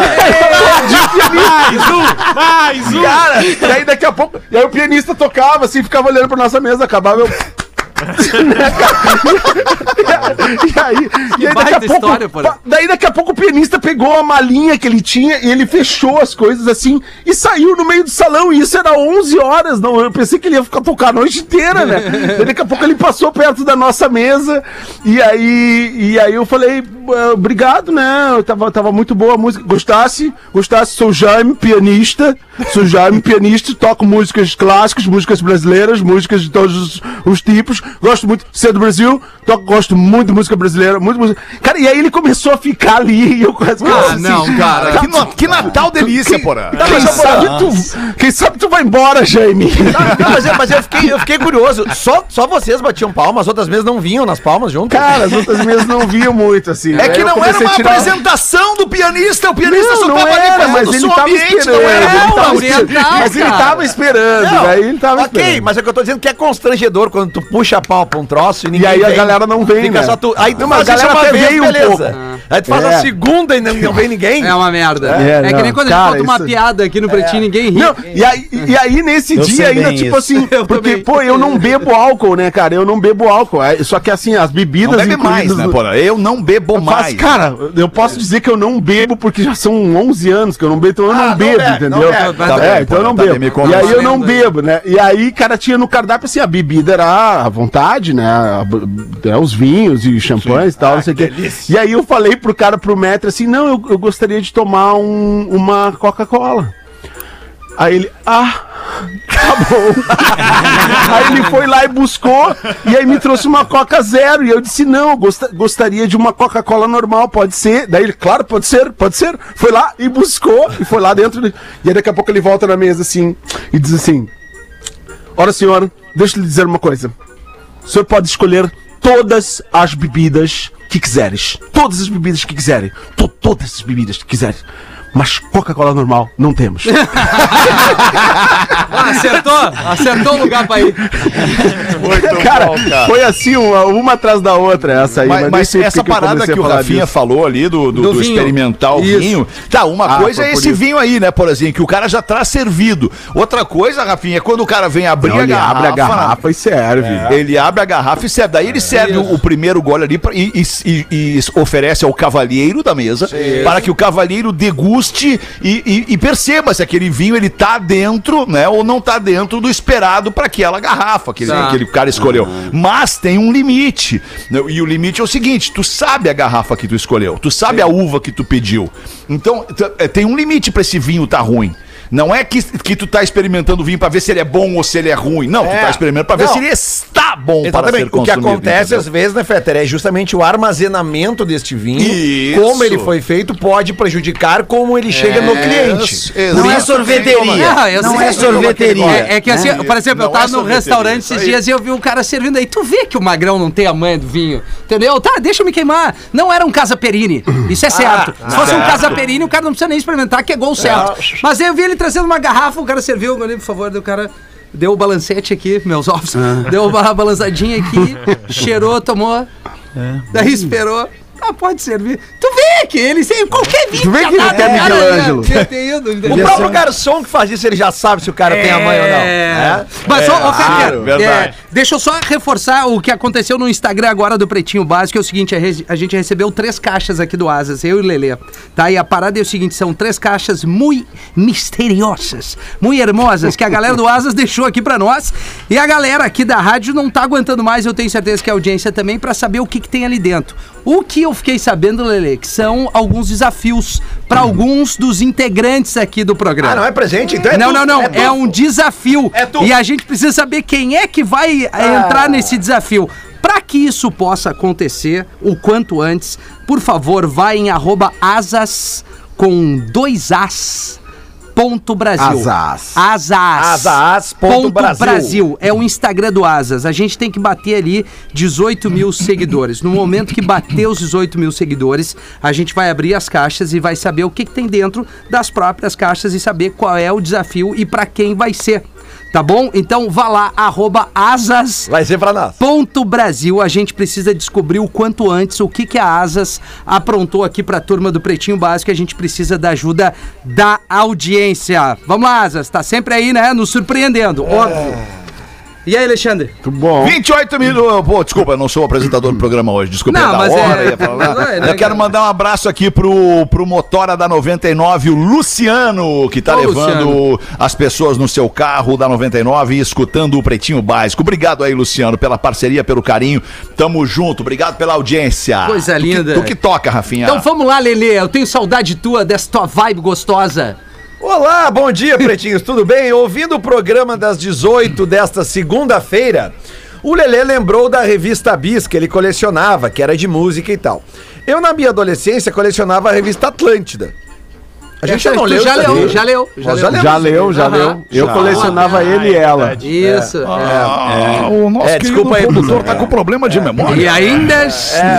Mais um! Mais um! Cara, e aí daqui a pouco. E aí o pianista tocava assim, ficava olhando pra nossa mesa, acabava eu. E aí, e aí daqui a pouco, história, porra. pa- daí daqui a pouco o pianista pegou a malinha que ele tinha e ele fechou as coisas assim e saiu no meio do salão e isso era 11 horas, não, eu pensei que ele ia ficar tocar a noite inteira, né? Daí (laughs) daqui a pouco ele passou perto da nossa mesa e aí e aí eu falei, "Ah, obrigado, né? Eu tava, tava muito boa a música, gostasse? Gostasse, sou Jaime, pianista, sou Jaime, pianista, toco músicas clássicas, músicas brasileiras, músicas de todos os, os tipos, gosto muito de ser do Brasil, toco, gosto muito de música brasileira, muito música. Cara, e aí ele começou a ficar ali e eu quase Ah, não, cara. Que, no- que Natal delícia, porra! Quem sabe, tu, quem sabe tu vai embora, Jaime. Não, (laughs) mas, eu, mas eu, fiquei, eu fiquei curioso. Só, só vocês batiam palmas, as outras mesas não vinham nas palmas junto? Cara, as outras mesas não viam muito, assim. É Aí que não era uma tirar- apresentação do pianista, o pianista Não, só não tava ali era, fazendo mas o ele tava ambiente, esperando. não era? ele tava oriental, mas ele cara. tava esperando, Não, aí ele tava ok, esperando. mas é que eu tô dizendo que é constrangedor quando tu puxa a pau pra um troço e ninguém E aí a vem. galera não vem, Fica né? só tu, aí tu Não, mas faz a isso galera uma até vez, veio um beleza. pouco. Aí tu faz É. a segunda e não, não (laughs) vem ninguém. É uma merda. É, É, que não, nem quando cara, a gente conta uma isso- piada aqui no Pretinho, ninguém ri. Não, e aí, e aí nesse Eu dia ainda, tipo isso. assim, (laughs) Eu porque, também. pô, eu não bebo álcool, né, cara? Eu não bebo álcool. É, Só que assim, as Não bebidas bebe mais, né, porra? Eu não bebo mais. cara, eu posso dizer que eu não bebo porque já são 11 anos que eu não bebo, então eu Ah, não não bebo, entendeu? não é, então eu pô, não tá bebo. e aí eu não bebo, né? E aí, cara, tinha no cardápio assim, a bebida era à vontade, né? É, os vinhos e champanhes e tal, não sei o quê. E aí eu falei pro cara, pro metro, assim, não, eu, eu gostaria de tomar um- uma Coca-Cola. Aí ele, ah, tá bom. (laughs) aí ele foi lá e buscou, e aí me trouxe uma Coca Zero. E eu disse, não, eu gosta- gostaria de uma Coca-Cola normal, pode ser. Daí ele, claro, pode ser, pode ser. Foi lá e buscou, e foi lá dentro. E aí daqui a pouco ele volta na mesa assim, e diz assim, ora senhora, deixa eu lhe dizer uma coisa. O senhor pode escolher todas as bebidas que quiseres. Todas as bebidas que quiserem. To- todas as bebidas que quiserem. Mas Coca-Cola normal não temos. (laughs) Ah, acertou! Acertou o lugar pra ir. (laughs) cara, bom, cara. foi assim, uma, uma atrás da outra essa aí. Mas, mas sei essa eu parada que a o Rafinha disso. falou ali do, do, Do do o Isso. vinho. Tá, uma Ah, coisa é esse vinho aí, né, por exemplo, que o cara já traz servido. Outra coisa, Rafinha, é quando o cara vem abrir Não, a ele garrafa. abre a garrafa e serve. Ele abre a garrafa e serve. Daí ele serve o, o primeiro gole ali pra- e, e- e- e oferece ao cavalheiro da mesa para que o cavalheiro deguste deguste e, e- e perceba se aquele vinho ele tá dentro, né, ou não tá dentro do esperado para aquela garrafa que Tá. aquele cara escolheu. Mas tem um limite. né, E o limite é o seguinte: tu sabe a garrafa que tu escolheu, tu sabe a uva que tu pediu. Então, é, tem um limite para esse vinho tá ruim. Não é que, que tu tá experimentando o vinho pra ver se ele é bom ou se ele é ruim. Não, tu É. tá experimentando pra ver Não. se ele está bom para ser Exatamente. O que consumido. acontece entendeu? às vezes, né, Fetter, é justamente o armazenamento deste vinho. Isso. Como ele foi feito pode prejudicar como ele chega no cliente. Isso, Não é exatamente. sorveteria. Ah, eu Não sei. é sorveteria. É, é que assim, por exemplo, eu Não tava é num sorveteria, restaurante esses dias e eu vi um cara servindo aí. Tu vê que o magrão não tem a manha do vinho, entendeu? Tá, deixa eu me queimar. Não era um Casa Perini, isso é certo. Se fosse um Casa Perini, o cara não precisa nem experimentar, que é gol certo. Mas aí eu vi ele trazendo uma garrafa, o cara serviu, eu falei, por favor, daí o cara... Deu o balancete aqui, meus ovos. Deu uma balançadinha aqui, (laughs) cheirou, tomou. Daí esperou. Ah, pode servir. Tu vê que ele sem qualquer vinho. Tu vê que ele tem cara, Michelangelo. O próprio garçom que faz isso, ele já sabe se o cara tem a mãe ou não. É. É. Mas, ô, ô, Fetter, claro, verdade. é, deixa eu só reforçar o que aconteceu no Instagram agora do Pretinho Básico, é o seguinte, a, re- a gente recebeu três caixas aqui do Asas, eu e o Lelê, tá? E a parada é o seguinte, são três caixas muito misteriosas, muito hermosas, que a galera do Asas deixou aqui pra nós, e a galera aqui da rádio não tá aguentando mais, eu tenho certeza que a audiência também, pra saber o que que tem ali dentro. O que eu fiquei sabendo, Lelê, que são alguns desafios pra alguns dos integrantes aqui do programa. Ah, não é presente? Então é Não, tu. não, não. É, tu. um desafio. É tu. E a gente precisa saber quem é que vai eh, entrar nesse desafio. Para que isso possa acontecer o quanto antes, por favor, vai em arroba asas com dois as. Ponto Brasil. Asas. Asas. Asas ponto Brasil. É o Instagram do Asas. A gente tem que bater ali 18 mil seguidores. No momento que bater os 18 mil seguidores, a gente vai abrir as caixas e vai saber o que, que tem dentro das próprias caixas e saber qual é o desafio e para quem vai ser. Tá bom? Então vá lá, arroba asas. Vai ser pra nós. Ponto Brasil, a gente precisa descobrir o quanto antes o que, que a Asas aprontou aqui pra turma do Pretinho Básico. A gente precisa da ajuda da audiência. Vamos lá, Asas, tá sempre aí, né? Nos surpreendendo, óbvio. E aí, Alexandre? Muito bom. 28 minutos. Pô, desculpa, eu não sou o apresentador do programa hoje. Desculpa, Não, da mas hora, é- ia falar. mas é, Eu quero mandar um abraço aqui pro, pro Motora da 99, o Luciano, que tá Ô, levando Luciano. as pessoas no seu carro da 99 e escutando o Pretinho Básico. Obrigado aí, Luciano, pela parceria, pelo carinho. Tamo junto. Obrigado pela audiência. Coisa Tu que- linda. Tu que toca, Rafinha. Então vamos lá, Lelê. Eu tenho saudade tua, dessa tua vibe gostosa. Olá, bom dia, pretinhos, tudo bem? Ouvindo o programa das 18 desta segunda-feira, o Lelê lembrou da revista Bis que ele colecionava, que era de música e tal. Eu, na minha adolescência, colecionava a revista Atlântida. A gente já não leu já leu, já leu, já leu. Já leu, já leu. Eu Já. colecionava ele e ela. Isso. é. Ah, o nosso É, desculpa aí, produtor tá com problema de memória. E ainda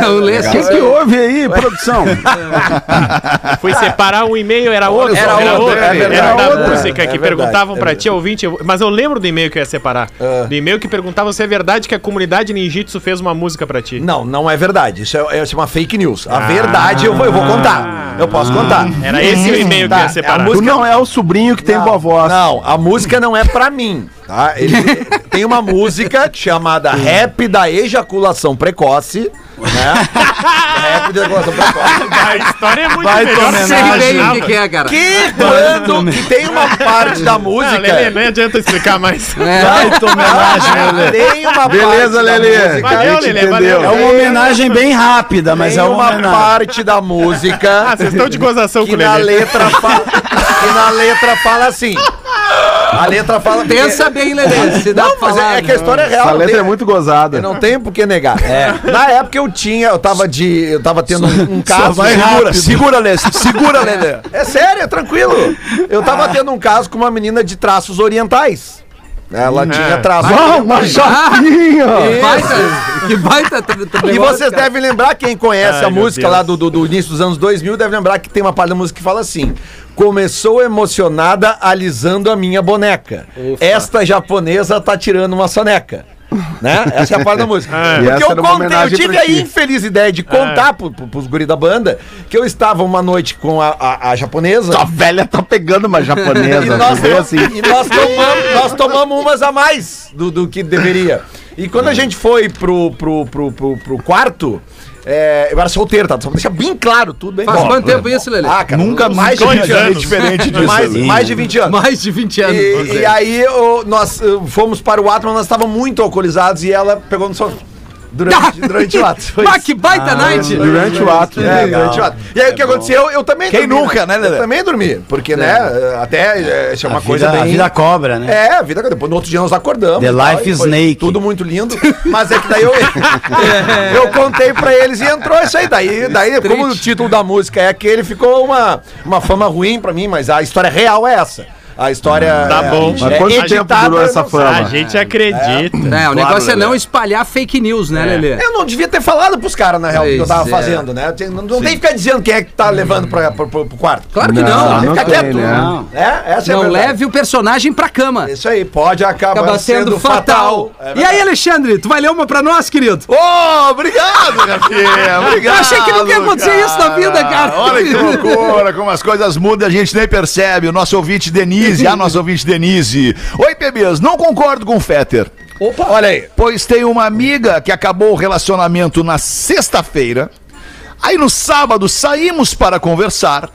não lê O que, que houve aí, produção? (laughs) Fui separar um e-mail, era outro. Era outro, é verdade. Era da música que É verdade, perguntavam é pra verdade. ti, ouvinte. Mas eu lembro do e-mail que eu ia separar. Ah. Do e-mail que perguntavam se é verdade que a comunidade ninjitsu fez uma música pra ti. Não, não é verdade. Isso é, é uma fake news. A verdade eu vou, eu vou contar. Eu posso contar. Era esse o e-mail que Tá, ia separar. a Tu não é o sobrinho que tem boa voz. Não, a música não é pra mim, tá? Ele (laughs) tem uma música chamada Rap da Ejaculação Precoce, né? Precoce. (laughs) A história é muito Vai melhor. que você o que, que é, cara. Que quando que tem uma parte da Não, Lelê, música. nem adianta explicar mais. É. Ah, Tem uma Beleza, Lelê. música. Valeu, Lelê, valeu. É uma homenagem bem rápida, mas Tem é uma uma homenagem. parte da música Ah, vocês estão de gozação que com o na Lelê. letra fala, (laughs) que na letra fala assim. A letra fala Pensa bem, Lelê, se dá Não, pra mas falar. é, é que a história é real. Essa não letra tem- é muito gozada. Eu não tenho por que negar. Na época eu tinha, eu tava de. Eu tava tendo um, um caso. Vai segura, segura, Lelê. Segura, Lelê. É sério, é tranquilo. Eu tava tendo um caso com uma menina de traços orientais. Ela tinha traços. Ah, uma chapinha! Que baita, que baita E vocês cara. devem lembrar, quem conhece Ai, a música Deus. lá do, do- do início dos anos 2000, deve lembrar que tem uma parte da música que fala assim: Começou emocionada alisando a minha boneca. Esta japonesa tá tirando uma soneca. Né? Essa é a parte da música. (laughs) É. Porque eu contei, eu tive a ti. infeliz ideia de contar pro, pro, pros guri da banda que eu estava uma noite com a, a, a japonesa. A velha tá pegando uma japonesa. (laughs) E nós, assim. e nós tomamos, nós tomamos umas a mais do, do que deveria. E quando a gente foi pro, pro, pro, pro, pro quarto, É, eu era solteiro, tá? Só pra deixar bem claro tudo. Bem Faz quanto tempo isso, Lelê? Ah, cara, Nunca mais de mais 20 de anos. diferente disso. Mais, mais de 20 anos. Mais de 20 anos. E, e aí o- nós uh, fomos para o ato, mas nós estávamos muito alcoolizados e ela pegou no sofá. Durante, (laughs) durante o ato. Foi Bah, isso. que baita night! Durante o ato. É, durante o ato. E aí o que aconteceu? Eu também Quem nunca, né, Lelê? Eu também dormi. Porque, né, até é, isso é uma a, coisa vida, bem... a vida cobra, né? É, a vida, depois no outro dia nós acordamos. The e tal, life e is foi snake. Tudo muito lindo. Mas é que daí eu, (laughs) eu contei pra eles e entrou isso aí. Daí, daí como o título da música é aquele, ficou uma, uma fama ruim pra mim, mas a história real é essa. A história. Tá é, bom. é Mas quanto tempo durou essa não fama? A gente acredita. É, o negócio é não espalhar fake news, né, Lelê? Eu não devia ter falado pros caras, na real, o que eu tava é. fazendo, né? Não, não tem que ficar dizendo quem é que tá levando pra, pro, pro- pro quarto. Claro que Não, não. não Fica tem, quieto. né? Não. É, essa é a Não verdade. leve o personagem pra cama. Isso aí, pode acabar Acaba sendo fatal. É e aí, Alexandre, tu vai ler uma pra nós, querido? Ô, obrigado, Rafinha. Obrigado. (laughs) Eu achei que nunca ia acontecer isso na vida, cara. Olha que loucura, como as coisas mudam, a gente nem percebe. O nosso ouvinte Denise, a nossa ouvinte Denise. Oi, bebês, não concordo com o Fetter. Opa, olha aí. Pois tem uma amiga que acabou o relacionamento na sexta-feira. Aí no sábado saímos para conversar.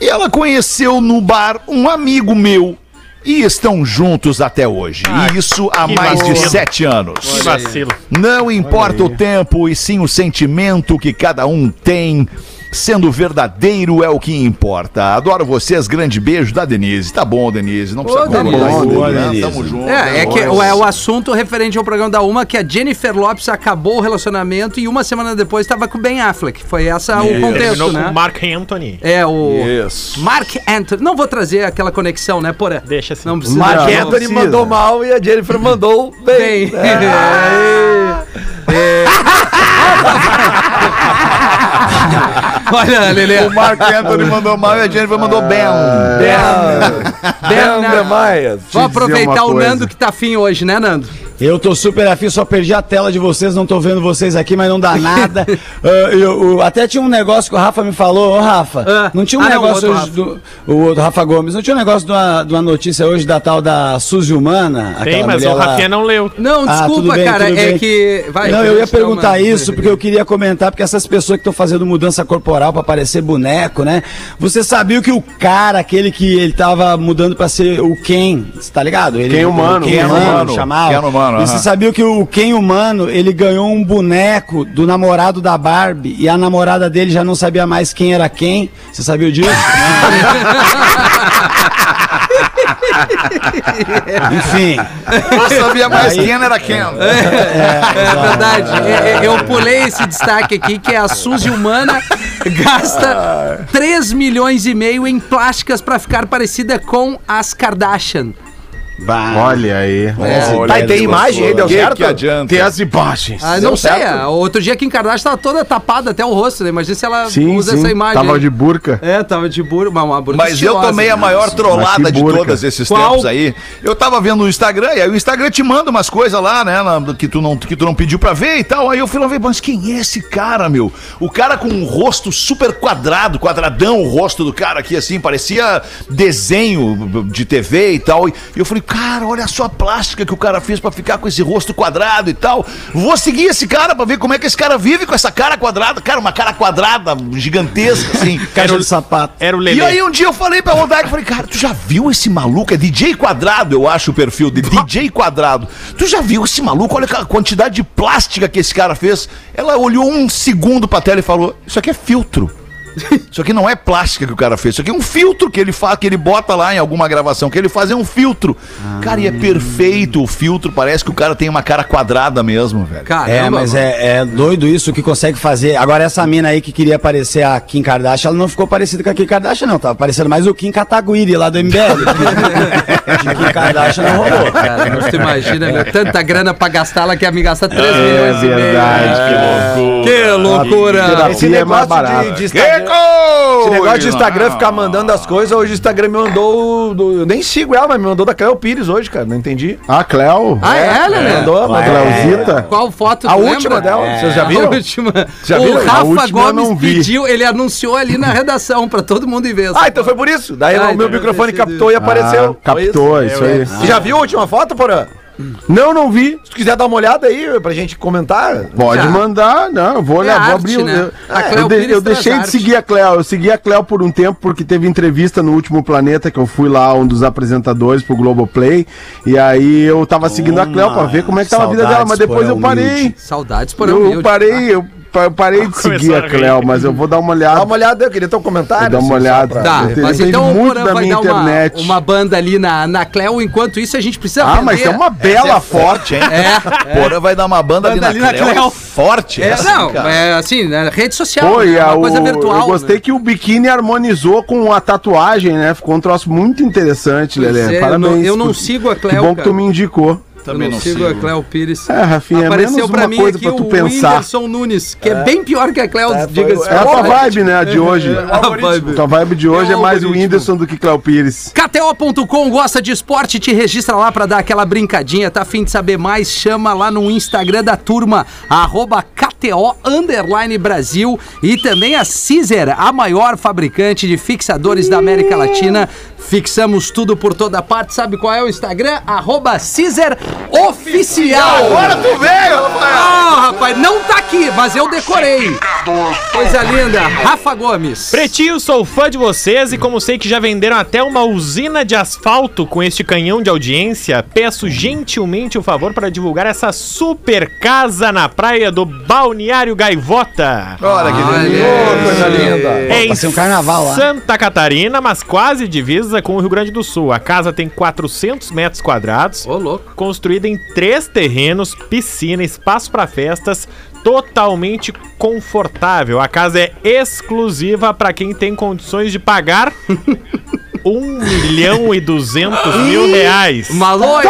E ela conheceu no bar um amigo meu. E estão juntos até hoje. e isso há mais de vacilo. sete anos. Que vacilo. Não importa o tempo, e sim o sentimento que cada um tem. Sendo verdadeiro é o que importa. Adoro vocês. Grande beijo da Denise. Tá bom, Denise. Não precisa Ô, Denise. colocar Boa, né? Denise. Tamo junto. É, é que é o assunto referente ao programa da Uma, que a Jennifer Lopes acabou o relacionamento e uma semana depois estava com o Ben Affleck. Foi essa o contexto, Terminou com né? o Mark Anthony. É, o Isso. Mark Anthony. Não vou trazer aquela conexão, né, Porã? Deixa assim. Não precisa. Mark Não, Anthony precisa. mandou mal e a Jennifer mandou bem. Bem. (laughs) (laughs) É. Olha, Lelê. O Mark Anthony (laughs) mandou mal e a Jennifer mandou bem. Bem, Maia. Vamos aproveitar o coisa. Nando que tá afim hoje, né, Nando? Eu tô super afim, só perdi a tela de vocês, não tô vendo vocês aqui, mas não dá nada. (laughs) Ah, eu- eu- até tinha um negócio que o Rafa me falou, ô Rafa, Ah. não tinha um Ah, não, o negócio hoje do. O outro Rafa Gomes, não tinha um negócio de uma, de uma notícia hoje da tal da Suzy Humana? Tem, mas o lá- Rafinha não leu. Não, Ah, desculpa, tudo bem, cara, tudo é que. Vai, não, eu ia perguntar uma- isso, porque eu queria comentar, porque essas pessoas que estão fazendo mudança corporal pra parecer boneco, né? Você sabia que o cara, aquele que ele tava mudando pra ser o Ken, você tá ligado? Ele, Ken humano, o Ken Ken humano, humano, chamava. Ken humano, E você sabia que o Ken humano, ele ganhou um boneco do namorado da Barbie e a namorada dele já não sabia mais quem era quem? Você sabia disso? (laughs) Enfim. Não sabia mais Aí- quem era quem. É verdade. É, é, Eu pulei esse destaque aqui, que é a Suzy Humana gasta 3 milhões e meio em plásticas pra ficar parecida com as Kardashian. Bah. Olha aí. Olha Tá, e tem imagem aí, deu que certo? Que adianta? Tem as imagens. Ah, não sei, ah, outro dia Kim Kardashian tava toda tapada até o rosto, né? Imagina se ela Sim, usa sim. essa imagem. Tava aí. de burca. É, tava de burro, uma, uma burca Mas eu tomei a né? maior trollada que de burca. todos esses Qual? tempos aí. Eu tava vendo no Instagram, e aí o Instagram te manda umas coisas lá, né? na- que, tu não, que tu não pediu pra ver e tal. Aí eu fui lá ver, mas quem é esse cara, meu? O cara com um rosto super quadrado, quadradão o rosto do cara aqui, assim, parecia desenho de TV e tal. E eu falei, cara, olha só a plástica que o cara fez pra ficar com esse rosto quadrado e tal. Vou seguir esse cara pra ver como é que esse cara vive com essa cara quadrada. Cara, uma cara quadrada gigantesca, assim. (laughs) Caixa de sapato. Era o E Lelê. aí um dia eu falei pra Rodaica, falei, cara, tu já viu esse maluco? É DJ Quadrado, eu acho o perfil de DJ Quadrado. Tu já viu esse maluco? Olha a quantidade de plástica que esse cara fez. Ela olhou um segundo pra tela e falou, isso aqui é filtro. Isso aqui não é plástica que o cara fez, isso aqui é um filtro que ele faz, que ele bota lá em alguma gravação, que ele faz é um filtro. Cara, e é perfeito o filtro, parece que o cara tem uma cara quadrada mesmo, velho. Caramba, É, mas é, é doido isso que consegue fazer. Agora, essa mina aí que queria parecer a Kim Kardashian, ela não ficou parecida com a Kim Kardashian, não. Tava parecendo mais o Kim Kataguiri lá do MBL. (laughs) De Kim Kardashian não rolou. Cara, mas tu imagina, meu, tanta grana pra gastar, ela quer me gastar 3 É milhões e meio. verdade. Que loucura! Terapia Esse é mais negócio barato. de, de Instagram. Esse negócio de Instagram ficar mandando as coisas, hoje o Instagram me mandou. Do, eu nem sigo ela, mas me mandou da Cléo Pires hoje, cara. Não entendi. Ah, Cléo? Ah, é, Lelê? Mandou, mandou. Cléozita? Qual foto A última lembra? dela, vocês já A viram? última. Já o viram? A Rafa Gomes não vi. pediu, ele anunciou ali na redação pra todo mundo ir ver. Ah, então foi por isso. Daí Ah, o meu microfone captou e apareceu. Ah, captou, isso aí. Você já viu a última foto, Porã? Não, não vi. Se tu quiser dar uma olhada aí pra gente comentar. Pode Já. mandar, não, eu vou É olhar, vou arte, abrir. o- né? Eu, A eu de- Pires eu traz deixei de arte. seguir a Cleo. Eu segui a Cleo por um tempo porque teve entrevista no último Planeta que eu fui lá, um dos apresentadores pro Globoplay. E aí eu tava seguindo a Cleo pra ver como é que tava a vida dela, mas depois eu parei. humilde. Saudades por Eu, humilde. parei, eu, pa- eu parei de seguir a. Cleo, mas eu vou dar uma Dá olhada. uma olhada, eu queria ter um comentário. Vou dar uma assim, olhada. pra- Tá, mas então o muito Porã da vai dar uma, internet. uma banda ali na, na Cleo, enquanto isso a gente precisa Ah, mas é uma bela foto. Forte, hein? É, (laughs) Porã vai dar uma banda, Banda ali na ali na Cleo. Cleo. Forte, É, essa, não, cara. é assim, né, rede social, Pô, né, a- uma coisa o- virtual. eu gostei né? que o biquíni harmonizou com a tatuagem, né? Ficou um troço muito interessante, Lelê. é, eu Parabéns. não- eu não sigo a Que Cleo, bom que tu me indicou. Também eu não não sigo a sigo. Cleo Pires. É, Rafinha, é Apareceu menos pra uma mim coisa aqui pra tu o pensar. Whindersson Nunes, que é, bem pior que a Cleo, É, diga-se. É a tua vibe, né, de hoje. vibe. Tua vibe de hoje É é o mais o. Whindersson do que Cléo Pires. KTO.com gosta de esporte, te registra lá pra dar aquela brincadinha, tá afim de saber mais? Chama lá no Instagram da turma, arroba KTO Underline Brasil e também a Caesar, a maior fabricante de fixadores da América Latina. Fixamos tudo por toda parte, sabe qual é o Instagram? Arroba Caesar Oficial. Agora tu veio, rapaz! Ah, rapaz, não tá aqui, mas eu decorei. Coisa linda, Rafa Gomes. Pretinho, sou fã de vocês e como sei que já venderam até uma usina de asfalto com este canhão de audiência, peço gentilmente o favor para divulgar essa super casa na praia do Balneário Gaivota. Olha que aí. Coisa linda. É em um carnaval lá. Santa Catarina, mas quase divisa com o Rio Grande do Sul. A casa tem 400 metros quadrados, Ô, louco. construída em três terrenos, piscina, espaço para festas, totalmente confortável. A casa é exclusiva para quem tem condições de pagar 1 (laughs) milhão e 200 mil reais. Maloi.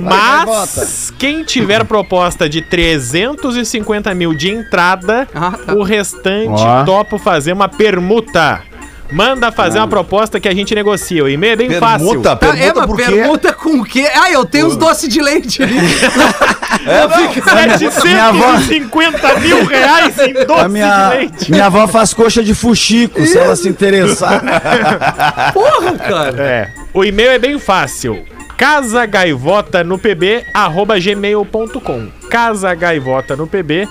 Mas quem tiver proposta de 350 mil de entrada, Ah, tá. o restante Ó. topo fazer uma permuta. Manda fazer uma proposta que a gente negocia. O e-mail é bem fácil. Permuta, Tá, é, permuta mas por quê? pergunta com o quê? Ah, eu tenho os doces de leite ali. (laughs) É, não. 750 mil reais em doce minha, de leite. minha avó faz coxa de fuxico, se ela se interessar. (laughs) Porra, cara. É. O e-mail é bem fácil. Casagaivota no pb arroba gmail.com Casagaivota no pb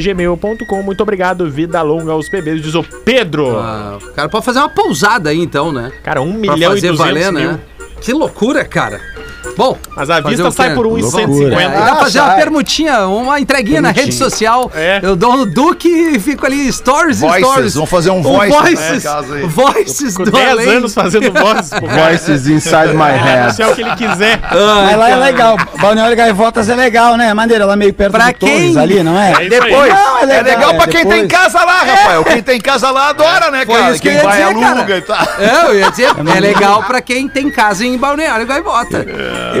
gmail.com Muito obrigado, vida longa aos PBs, diz o Pedro. Ah, o cara pode fazer uma pousada aí então, né? Cara, 1 Pra milhão e fazer 200 valer, mil. né? Que loucura, cara. Bom, Mas a vista sai por Loucura. 1,150. é, pra fazer uma sai. permutinha, uma entreguinha na rede social. É. Eu dou no Duque e fico ali, stories e Voices, stories. vamos fazer um Um voice voices, aí. voices do 10 além. anos fazendo cara. Voices inside my head. Isso é o que ele quiser. Mas lá é legal. Balneário Gaivotas é legal, né? Maneira, lá meio perto Pra do Torres quem? ali, não é? É. Depois, Não, é é legal, legal, é, pra quem tem depois. casa lá, Rafael. Quem tem casa lá adora, né, Foi cara? isso que eu Quem ia vai dizer, cara. aluga e tal. É, eu ia dizer, (laughs) é legal pra quem tem casa em Balneário Gaivota.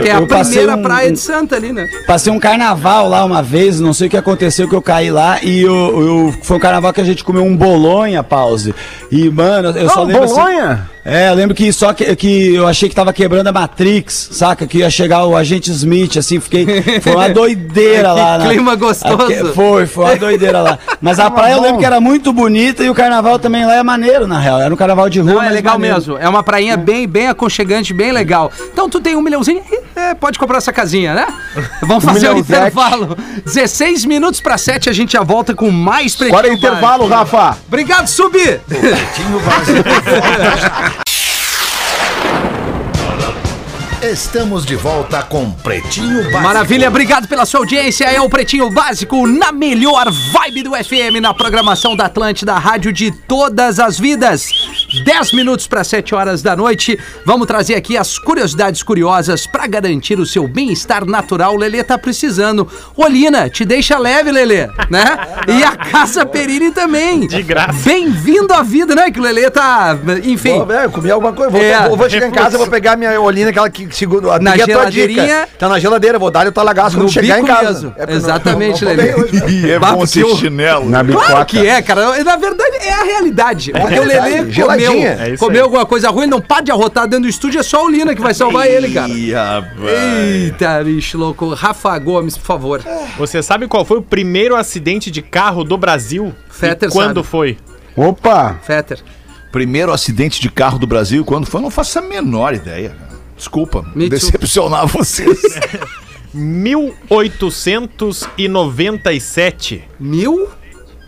Que é a eu primeira um- praia de Santa ali, né? Passei um carnaval lá uma vez, não sei o que aconteceu que eu caí lá e eu, eu- foi um carnaval que a gente comeu um bolonha, pause. E, mano, eu só Não, lembro assim- Bolonha? É, eu lembro que só que, que eu achei que tava quebrando a Matrix, saca? Que ia chegar o agente Smith, assim, fiquei. Foi uma (laughs) doideira Que lá. na- clima gostoso. Aque- Foi, foi uma doideira lá. Mas a praia eu lembro que era muito bonita e o carnaval também lá é maneiro, na real. Era um carnaval de rua. Não, é legal maneiro. mesmo. É uma prainha bem, bem aconchegante, bem legal. Então tu tem um milhãozinho, é, pode comprar essa casinha, né? Vamos (laughs) fazer um milhãozete. intervalo. 16 minutos para 7, a gente já volta com mais Pretinho Agora é Básico. intervalo, Rafa. Obrigado, Subi! (laughs) Estamos de volta com Pretinho Básico. Maravilha, obrigado pela sua audiência. É o Pretinho Básico na melhor vibe do FM, na programação da Atlântida, rádio de todas as vidas. 10 minutos para 7 horas da noite. Vamos trazer aqui as curiosidades curiosas para garantir o seu bem-estar natural. O Lelê tá precisando. Olina, te deixa leve, Lelê, né? E a Casa Perini também. De graça. Bem-vindo à vida, né? Que o Lelê tá. Enfim. Vou, velho, comi alguma coisa. Vou, É. vou, vou chegar em casa, vou pegar minha olina, aquela que segura. Na peguei a tua geladeirinha. dica. Tá na geladeira, vou dar o talagaço quando chegar em casa. mesmo. É, Exatamente, não, não, Lelê. E é bom ser eu- chinelo. Na Claro que é, cara. Na verdade, é a realidade. Porque o Lelê comeu, geladinha. É comeu alguma coisa ruim, não para de arrotar dentro do estúdio, é só o Lina que vai salvar ele, cara. Eita, bicho louco. Rafa Gomes, por favor. Você sabe qual foi o primeiro acidente de carro do Brasil? Fetter e quando sabe. foi? Opa. Fetter. Primeiro acidente de carro do Brasil, quando foi? Eu não faço a menor ideia. Desculpa, Me too. decepcionar (laughs) vocês. 1897. (laughs) Mil?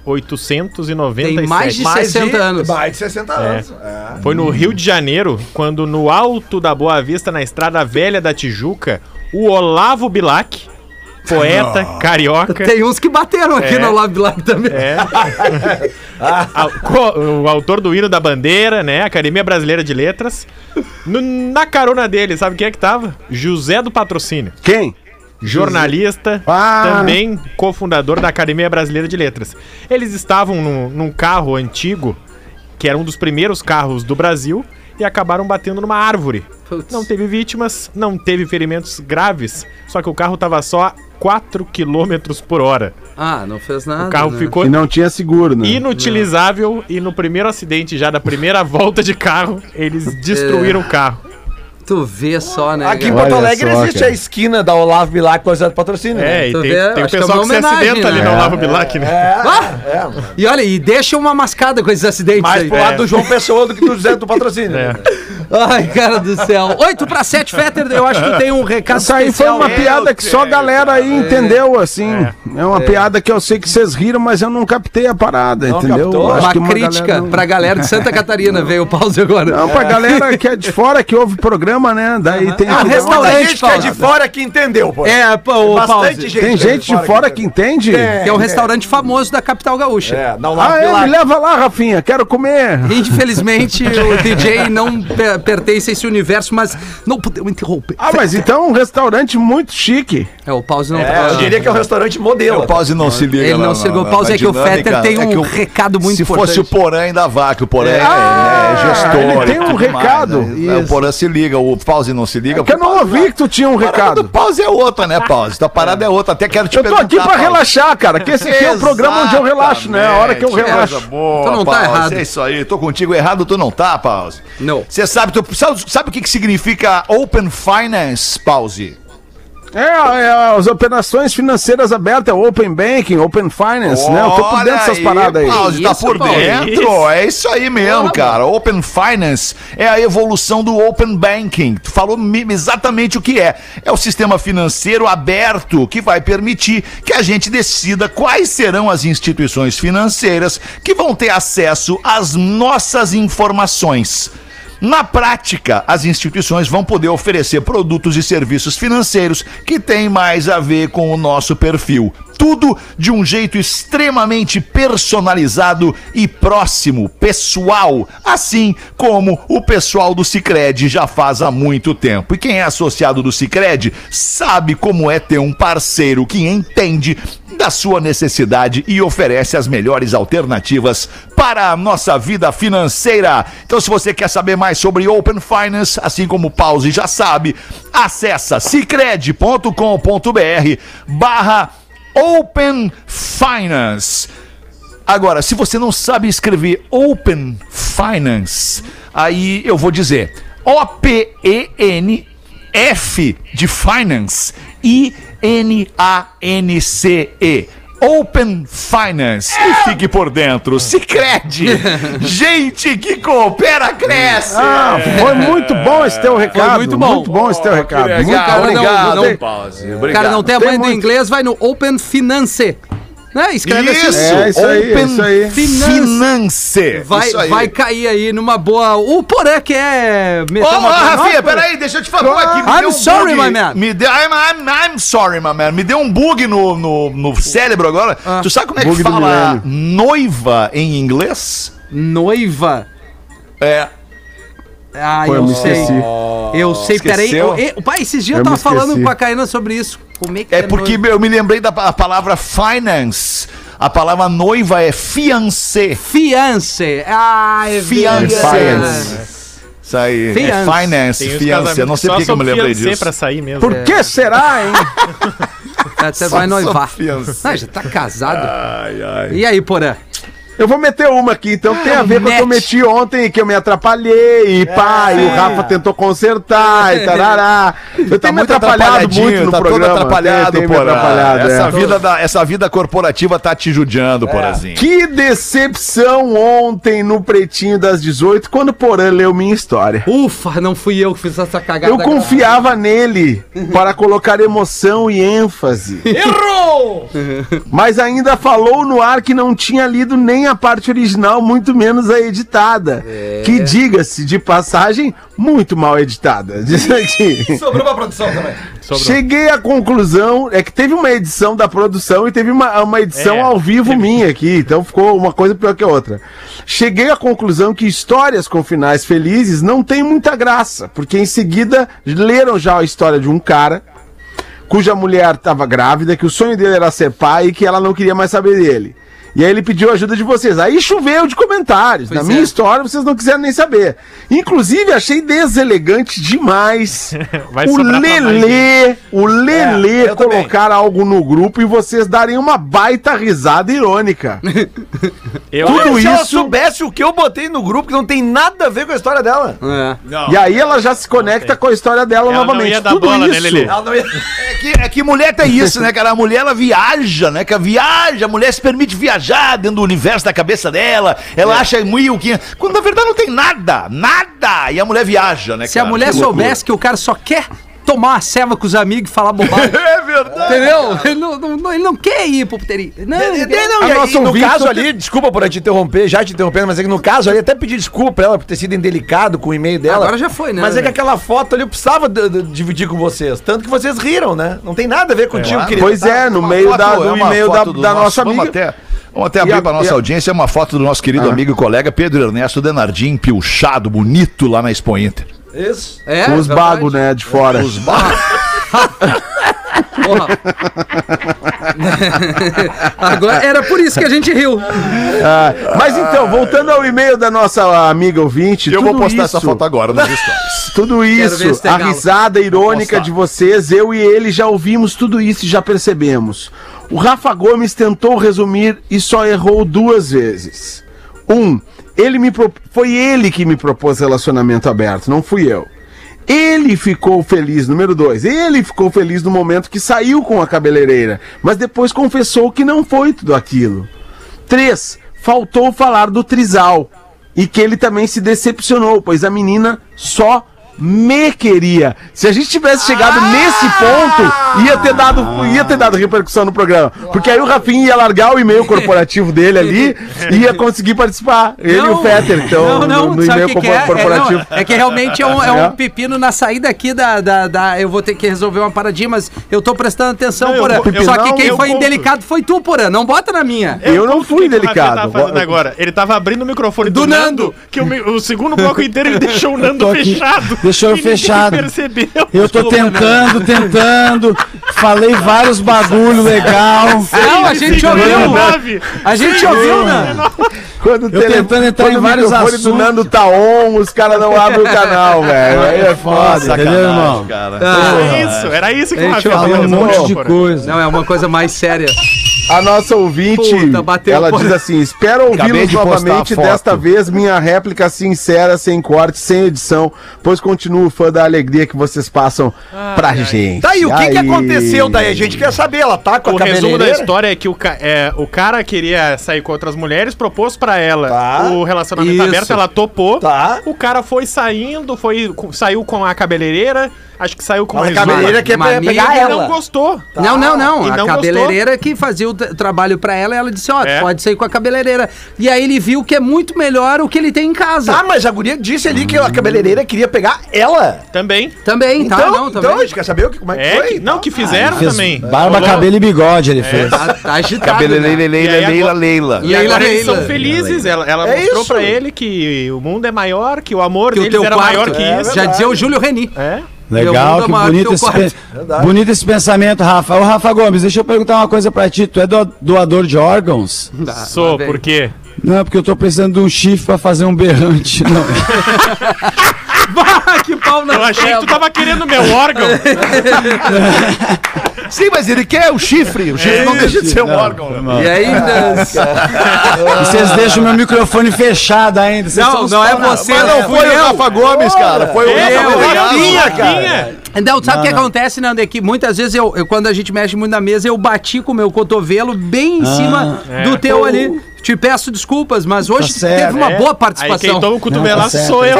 897. Tem mais de Mais 60 anos. Mais de 60 anos. É. Foi no Rio de Janeiro, quando no alto da Boa Vista, na Estrada Velha da Tijuca, o Olavo Bilac, poeta carioca. Tem uns que bateram aqui É. no Lab Lab também. É. (laughs) O autor do hino da bandeira, né? Academia Brasileira de Letras. No- na carona dele, sabe quem é que tava? José do Patrocínio. Quem? Jornalista, Ah. também cofundador da Academia Brasileira de Letras. Eles estavam num, num carro antigo, que era um dos primeiros carros do Brasil, e acabaram batendo numa árvore. Putz. Não teve vítimas, não teve ferimentos graves, só que o carro tava só a 4 km por hora. Ah, não fez nada. O carro né? ficou E não tinha seguro, né? inutilizável e no primeiro acidente já da primeira (laughs) volta de carro, eles destruíram o carro. Tu vê só, né? Aqui em? Porto Alegre só, existe cara. a esquina da Olavo Bilac com a Zé do Patrocínio. É, né? e Tu tem, vê, tem o que é pessoal uma que se acidenta ali né? no Olavo Bilac, né? É, é, mano. E olha, e deixa uma mascada com esses acidentes Mais aí. pro lado do João Pessoa do que do Zé do Patrocínio. É. né? Ai, cara do céu. 8 pra 7, Fetter, eu acho que tem um recado Essa aí foi uma piada que só a galera aí entendeu, assim. É, uma piada que eu sei que vocês riram, mas eu não captei a parada, Não entendeu? Uma que crítica galera não- pra galera de Santa Catarina, (laughs) veio o pause agora. Não, pra galera que é de fora, que ouve programa, né? Daí tem É um que dar uma- restaurante, Tem gente que é de fora que entendeu, pô. É, pô, o Bastante pause. gente. Tem gente de fora que entende? Que é um restaurante famoso da capital gaúcha. É, da Olavo Ah, é, me leva lá, Rafinha, quero comer. Infelizmente, o (laughs) DJ não pertence a esse universo, mas não podemos interromper. Ah, mas então um restaurante muito chique. É, o pause não É, eu diria que é um restaurante modelo. O pause não se liga. Ele não na- se ligou. na- O pause é que o. Fetter tem É um que o- recado muito Se importante. fosse o Porã, ainda vá, que o Porã é, Ah, é gestor. ele tem um recado. né? O Porã se liga, o pause não se liga. É que eu não ouvi que tu tinha um recado. do pause é outra, né, pause? Tua parada é outra. Até quero te Eu tô aqui pra Pause. relaxar, cara, que esse aqui é o programa onde eu relaxo, né? A hora que eu relaxo. boa, Tu não tá errado. É isso aí, tô contigo errado, tu não tá, Pause. Não. Você sabe, tu, sabe, sabe o que, que significa Open Finance, Pause? É, é, as operações financeiras abertas, é Open Banking, Open Finance, né? Eu tô por Olha dentro dessas aí, paradas aí. Pause, tá Isso, por Paulo, dentro. É isso aí mesmo, cara. Open Finance é a evolução do Open Banking. Tu falou exatamente o que é. É o sistema financeiro aberto que vai permitir que a gente decida quais serão as instituições financeiras que vão ter acesso às nossas informações. Na prática, as instituições vão poder oferecer produtos e serviços financeiros que têm mais a ver com o nosso perfil. Tudo de um jeito extremamente personalizado e próximo, pessoal, assim como o pessoal do Sicredi já faz há muito tempo. E quem é associado do Sicredi sabe como é ter um parceiro que entende da sua necessidade e oferece as melhores alternativas para a nossa vida financeira. Então, se você quer saber mais sobre Open Finance, assim como Pause já sabe, acessa cicred.com.br barra Open Finance. Agora, se você não sabe escrever Open Finance, aí eu vou dizer O-P-E-N F de Finance I-N-A-N-C-E. Open Finance. E fique por dentro. Se crede. (laughs) Gente que coopera, cresce. Ah, foi muito bom esse teu recado. muito bom. Muito bom esse teu recado. Muito Cara, não- obrigado. não- hein? O cara não tem a mãe do muito. inglês, vai no Open Finance. Né? Escreve Isso, assim. É, isso aí, Open isso aí. Finance. Vai, Isso aí. vai cair aí numa boa. O Porã que é. Ô, ô, uma- Rafinha, peraí, deixa eu te falar aqui. me I'm deu um sorry, bug. my man. Me deu, I'm, I'm, I'm sorry, my man. Me deu um bug no, no, no cérebro agora. Ah. Tu sabe como é Bug que fala noiva em inglês? Noiva. É. Ah, Pô, eu eu me sei. esqueci. Eu sei, peraí. Esqueceu? Eu, eu, pai, esses dias eu, Eu tava falando com a Caína sobre isso. Como é que É porque noiva? eu me lembrei da palavra finance. A palavra noiva é fiancé. Fiance. Ah, é Fiancé. verdade. Isso aí. Fiance. É finance, fiancé. casamentos Não sei por que eu me lembrei fiancé disso. pra sair mesmo. Por que será, hein? (laughs) Só vai noivar. fiancé. Ah, já tá casado. Ai, ai. E aí, Porã? Eu vou meter uma aqui, então tem a ver com o que eu meti ontem, que eu me atrapalhei, e pá, e o Rafa tentou consertar, e tarará. (laughs) Eu tenho me atrapalhado muito no tá programa. todo atrapalhado, tenho me Porã. atrapalhado, essa, é. vida da, essa vida corporativa tá te judiando, Porazinho. Que decepção ontem no Pretinho das 18, quando o Porã leu minha história. Ufa, não fui eu que fiz essa cagada. Eu confiava nele para colocar emoção e ênfase. (laughs) Errou! Mas ainda falou no ar que não tinha lido nem a parte original, muito menos a editada. Que diga-se de passagem, muito mal editada. Diz aqui. Sobrou pra produção também. Cheguei à conclusão, é que teve uma edição da produção e teve uma, uma edição É, ao vivo minha aqui, então ficou uma coisa pior que a outra. Cheguei à conclusão que histórias com finais felizes não tem muita graça, porque em seguida leram já a história de um cara cuja mulher estava grávida, que o sonho dele era ser pai e que ela não queria mais saber dele. E aí ele pediu a ajuda de vocês. Aí choveu de comentários. Pois Na minha é. história, vocês não quiseram nem saber. Inclusive, achei deselegante demais (laughs) Vai o Lelê, o Lelê É, eu também. colocar algo no grupo e vocês darem uma baita risada irônica. (laughs) Eu, Tudo Se ela isso- soubesse o que eu botei no grupo, que não tem nada a ver com a história dela. É. E aí ela já se conecta com a história dela Ela não novamente. Tudo bola, né, isso. Não ia... É que, é que mulher tem isso, né, cara? A mulher, ela viaja, né? Que viaja, a mulher se permite viajar dentro do universo da cabeça dela. Ela acha mil, que Quando na verdade não tem nada, nada. E a mulher viaja, né, Se a cara? mulher Que soubesse que o cara só quer tomar uma ceva com os amigos e falar bobagem. (laughs) É verdade. Entendeu? Ele não, não- ele não quer ir pro puteria. Não, ele É, não, A e nossa no caso ali, desculpa por te interromper, já te interrompendo, mas é que no caso ali, até pedir desculpa pra ela por ter sido indelicado com o e-mail dela. Agora já foi, né? Mas é que aquela foto ali eu precisava de- de- dividir com vocês. Tanto que vocês riram, né? Não tem nada a ver contigo, Claro. querido. Pois tá? é, no meio foto- da, é do e-mail da, da nosso- nossa amiga. Vamos até abrir a- para nossa a- audiência uma foto do nosso querido Ah. amigo e colega Pedro Ernesto Denardim, pilchado, bonito lá na Expo Inter. Isso. É, Com os bagos, né, de fora. Os ba- (laughs) Porra. (laughs) Agora, era por isso que a gente riu. Ah, mas então, voltando ao e-mail da nossa amiga ouvinte, Eu vou tudo postar isso- essa foto agora nos stories. (laughs) Tudo isso, a galo. risada irônica de vocês, eu e ele já ouvimos tudo isso e já percebemos. O Rafa Gomes tentou resumir e só errou duas vezes. Um, ele me pro- foi ele que me propôs relacionamento aberto, não fui eu. Ele ficou feliz, número dois, ele ficou feliz no momento que saiu com a cabeleireira, mas depois confessou que não foi tudo aquilo. 3. Faltou falar do trisal. E que ele também se decepcionou, pois a menina só me queria. Se a gente tivesse chegado nesse ponto, ia ter dado, ia ter dado repercussão no programa. Porque aí o Rafinha ia largar o e-mail corporativo dele ali e ia conseguir participar. Ele e o Fetter, então, não, não, no, no e-mail que que corpo- é? corporativo. É, não, é que realmente é um, é um É. pepino na saída aqui da, da, da- Eu vou ter que resolver uma paradinha, mas eu tô prestando atenção, Não, eu Porã. eu- Só que não, quem eu foi indelicado foi tu, Porã. Não bota na minha. Eu não fui O que que o Rafinha delicado. tava fazendo agora? Ele tava abrindo o microfone Do do, Nando, Nando. que o, o segundo bloco inteiro ele deixou o Nando fechado. Deixou eu fechado. percebeu. Eu tô tentando, tentando. Falei vários bagulho legal. Não, a gente ouviu. A gente ouviu, né? Quando o Eu tentando entrar quando em o vários microfone do assuntos. Nando tá on, os caras não abrem o canal, (laughs) velho. Aí é foda. Entendeu, irmão? cara. Era isso, era isso que o tava Fala um monte de coisa. Não, é uma coisa mais séria. A nossa ouvinte, Puta, ela pô. diz assim: espero ouvi-los de novamente, desta vez minha réplica sincera, sem corte, sem edição, pois continuo fã da alegria que vocês passam pra gente. Tá aí, o que, que aconteceu daí? A gente quer saber. Ela tá com a O resumo da história é que o, ca- é, o cara queria sair com outras mulheres, propôs pra ela Tá. o relacionamento Isso. aberto, ela topou. Tá. O cara foi saindo, foi, saiu com a cabeleireira, acho que saiu com Mas a cabeleireira uma pe- amiga pegar E ela. não gostou. Não, não, não. E A não cabeleireira que fazia o tra- trabalho pra ela, ela disse: Ó, É. pode sair com a cabeleireira. E aí ele viu que é muito melhor o que ele tem em casa. Tá, mas a guria disse ali que a cabeleireira queria pegar ela. Também. Também, tá? Então, Não, então também. a gente quer saber o que, como é que É, foi. que, não, que fizeram Fez também. barba, Rolou. cabelo e bigode ele fez. Tá, tá agitado. Cabeleireira, né? Leila, E aí Leila, Leila. E agora eles são felizes. Ela, ela É mostrou isso. pra ele que o mundo é maior, que o amor Que o deles teu era quarto. maior que É, isso. Já dizia o Júlio Reni. É. Legal, que é maior bonito que esse, pe- bonito esse pensamento, Rafa. Ô, Rafa Gomes, deixa eu perguntar uma coisa pra ti. Tu é do- doador de órgãos? Sou, vem. por quê? Não, porque eu tô precisando de um chifre pra fazer um berrante. (laughs) Não. (laughs) Bah, que pau na Eu achei que tu tava querendo meu órgão. (laughs) Sim, mas ele quer o chifre. O chifre não deixa de ser um Não, órgão. né? mal. E ainda. (laughs) E vocês deixam meu microfone fechado ainda. vocês Não, não é você, Mas né? não foi o Rafa Gomes, cara. Foi o É, Rafa o Gomes. Rafinha, cara. Então, sabe o que acontece, Nando? É que muitas vezes eu, eu- quando a gente mexe muito na mesa, eu bati com o meu cotovelo bem em cima do teu ali. Te peço desculpas, mas hoje certo, teve uma É. boa Aí participação. quem toma o cotovelaço Não, tá sou eu.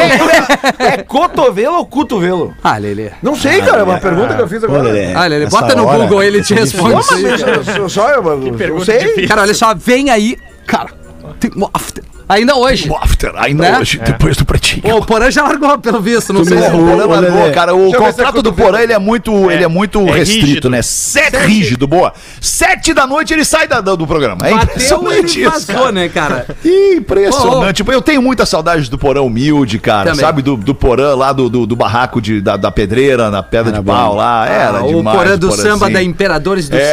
É cotovelo ou cotovelo? Ah, Lelê. Não sei, cara. É uma pergunta que eu fiz agora. Lelê, Ah, Lelê, bota no hora, Google, ele te é responde. Mas eu só eu, eu pergunta sei. difícil. Cara, olha só, vem aí. Cara, tem um after. Ainda hoje. O after, ainda Né? hoje, depois do pretinho. Pô, o Porã já largou, pelo visto, não sei O se... Porã ô, largou, Lelê. cara. O é contrato do. Porã, ele é muito, ele é muito é restrito, rígido. né? Sete, rígido, boa. Sete da noite ele sai da, do programa. É Bateu, impressionante ele isso, vazou, cara. né, cara? Impressionante. Eu tenho muita saudade do Porã humilde, cara. Também. Sabe? Do, do Porã lá do, do, do barraco de, da, da pedreira, na pedra Era de pau bom. lá. Era Ah, o demais. Porã do samba, da Imperadores do É,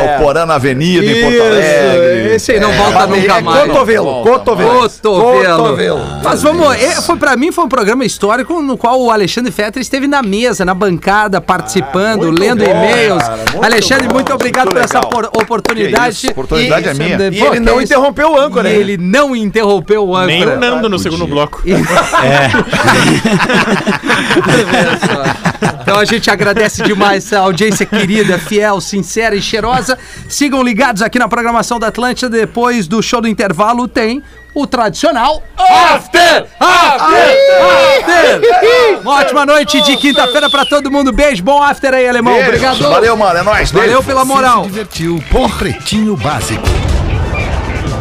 Samba. o Porã na Avenida, em Porto Isso, Alegre. esse aí não volta nunca É mais. cotovelo, cotovelo. Cotovelo. Cotovelo. Mas vamos, é, foi, pra mim foi um programa histórico no qual o Alexandre Fetter esteve na mesa, na bancada, participando, muito lendo bom, e-mails. Alexandre, bom, muito obrigado muito por essa oportunidade. Isso, oportunidade é minha. E ele não interrompeu o âncora, E hein? ele não interrompeu o âncora. Nem o Nando no segundo bloco. (laughs) (laughs) Então a gente agradece demais a audiência querida, fiel, sincera e cheirosa. Sigam ligados aqui na programação da Atlântida. Depois do show do intervalo tem o tradicional After! After! After! Uma ótima noite de quinta-feira pra todo mundo. Beijo, bom after aí, alemão. Beijo. Obrigado. Valeu, mano. É nóis. Valeu Beijo. pela moral. Se divertiu com Pretinho Básico.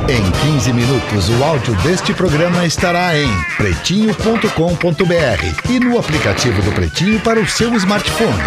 Em 15 minutos, o áudio deste programa estará em pretinho.com.br e no aplicativo do Pretinho para o seu smartphone.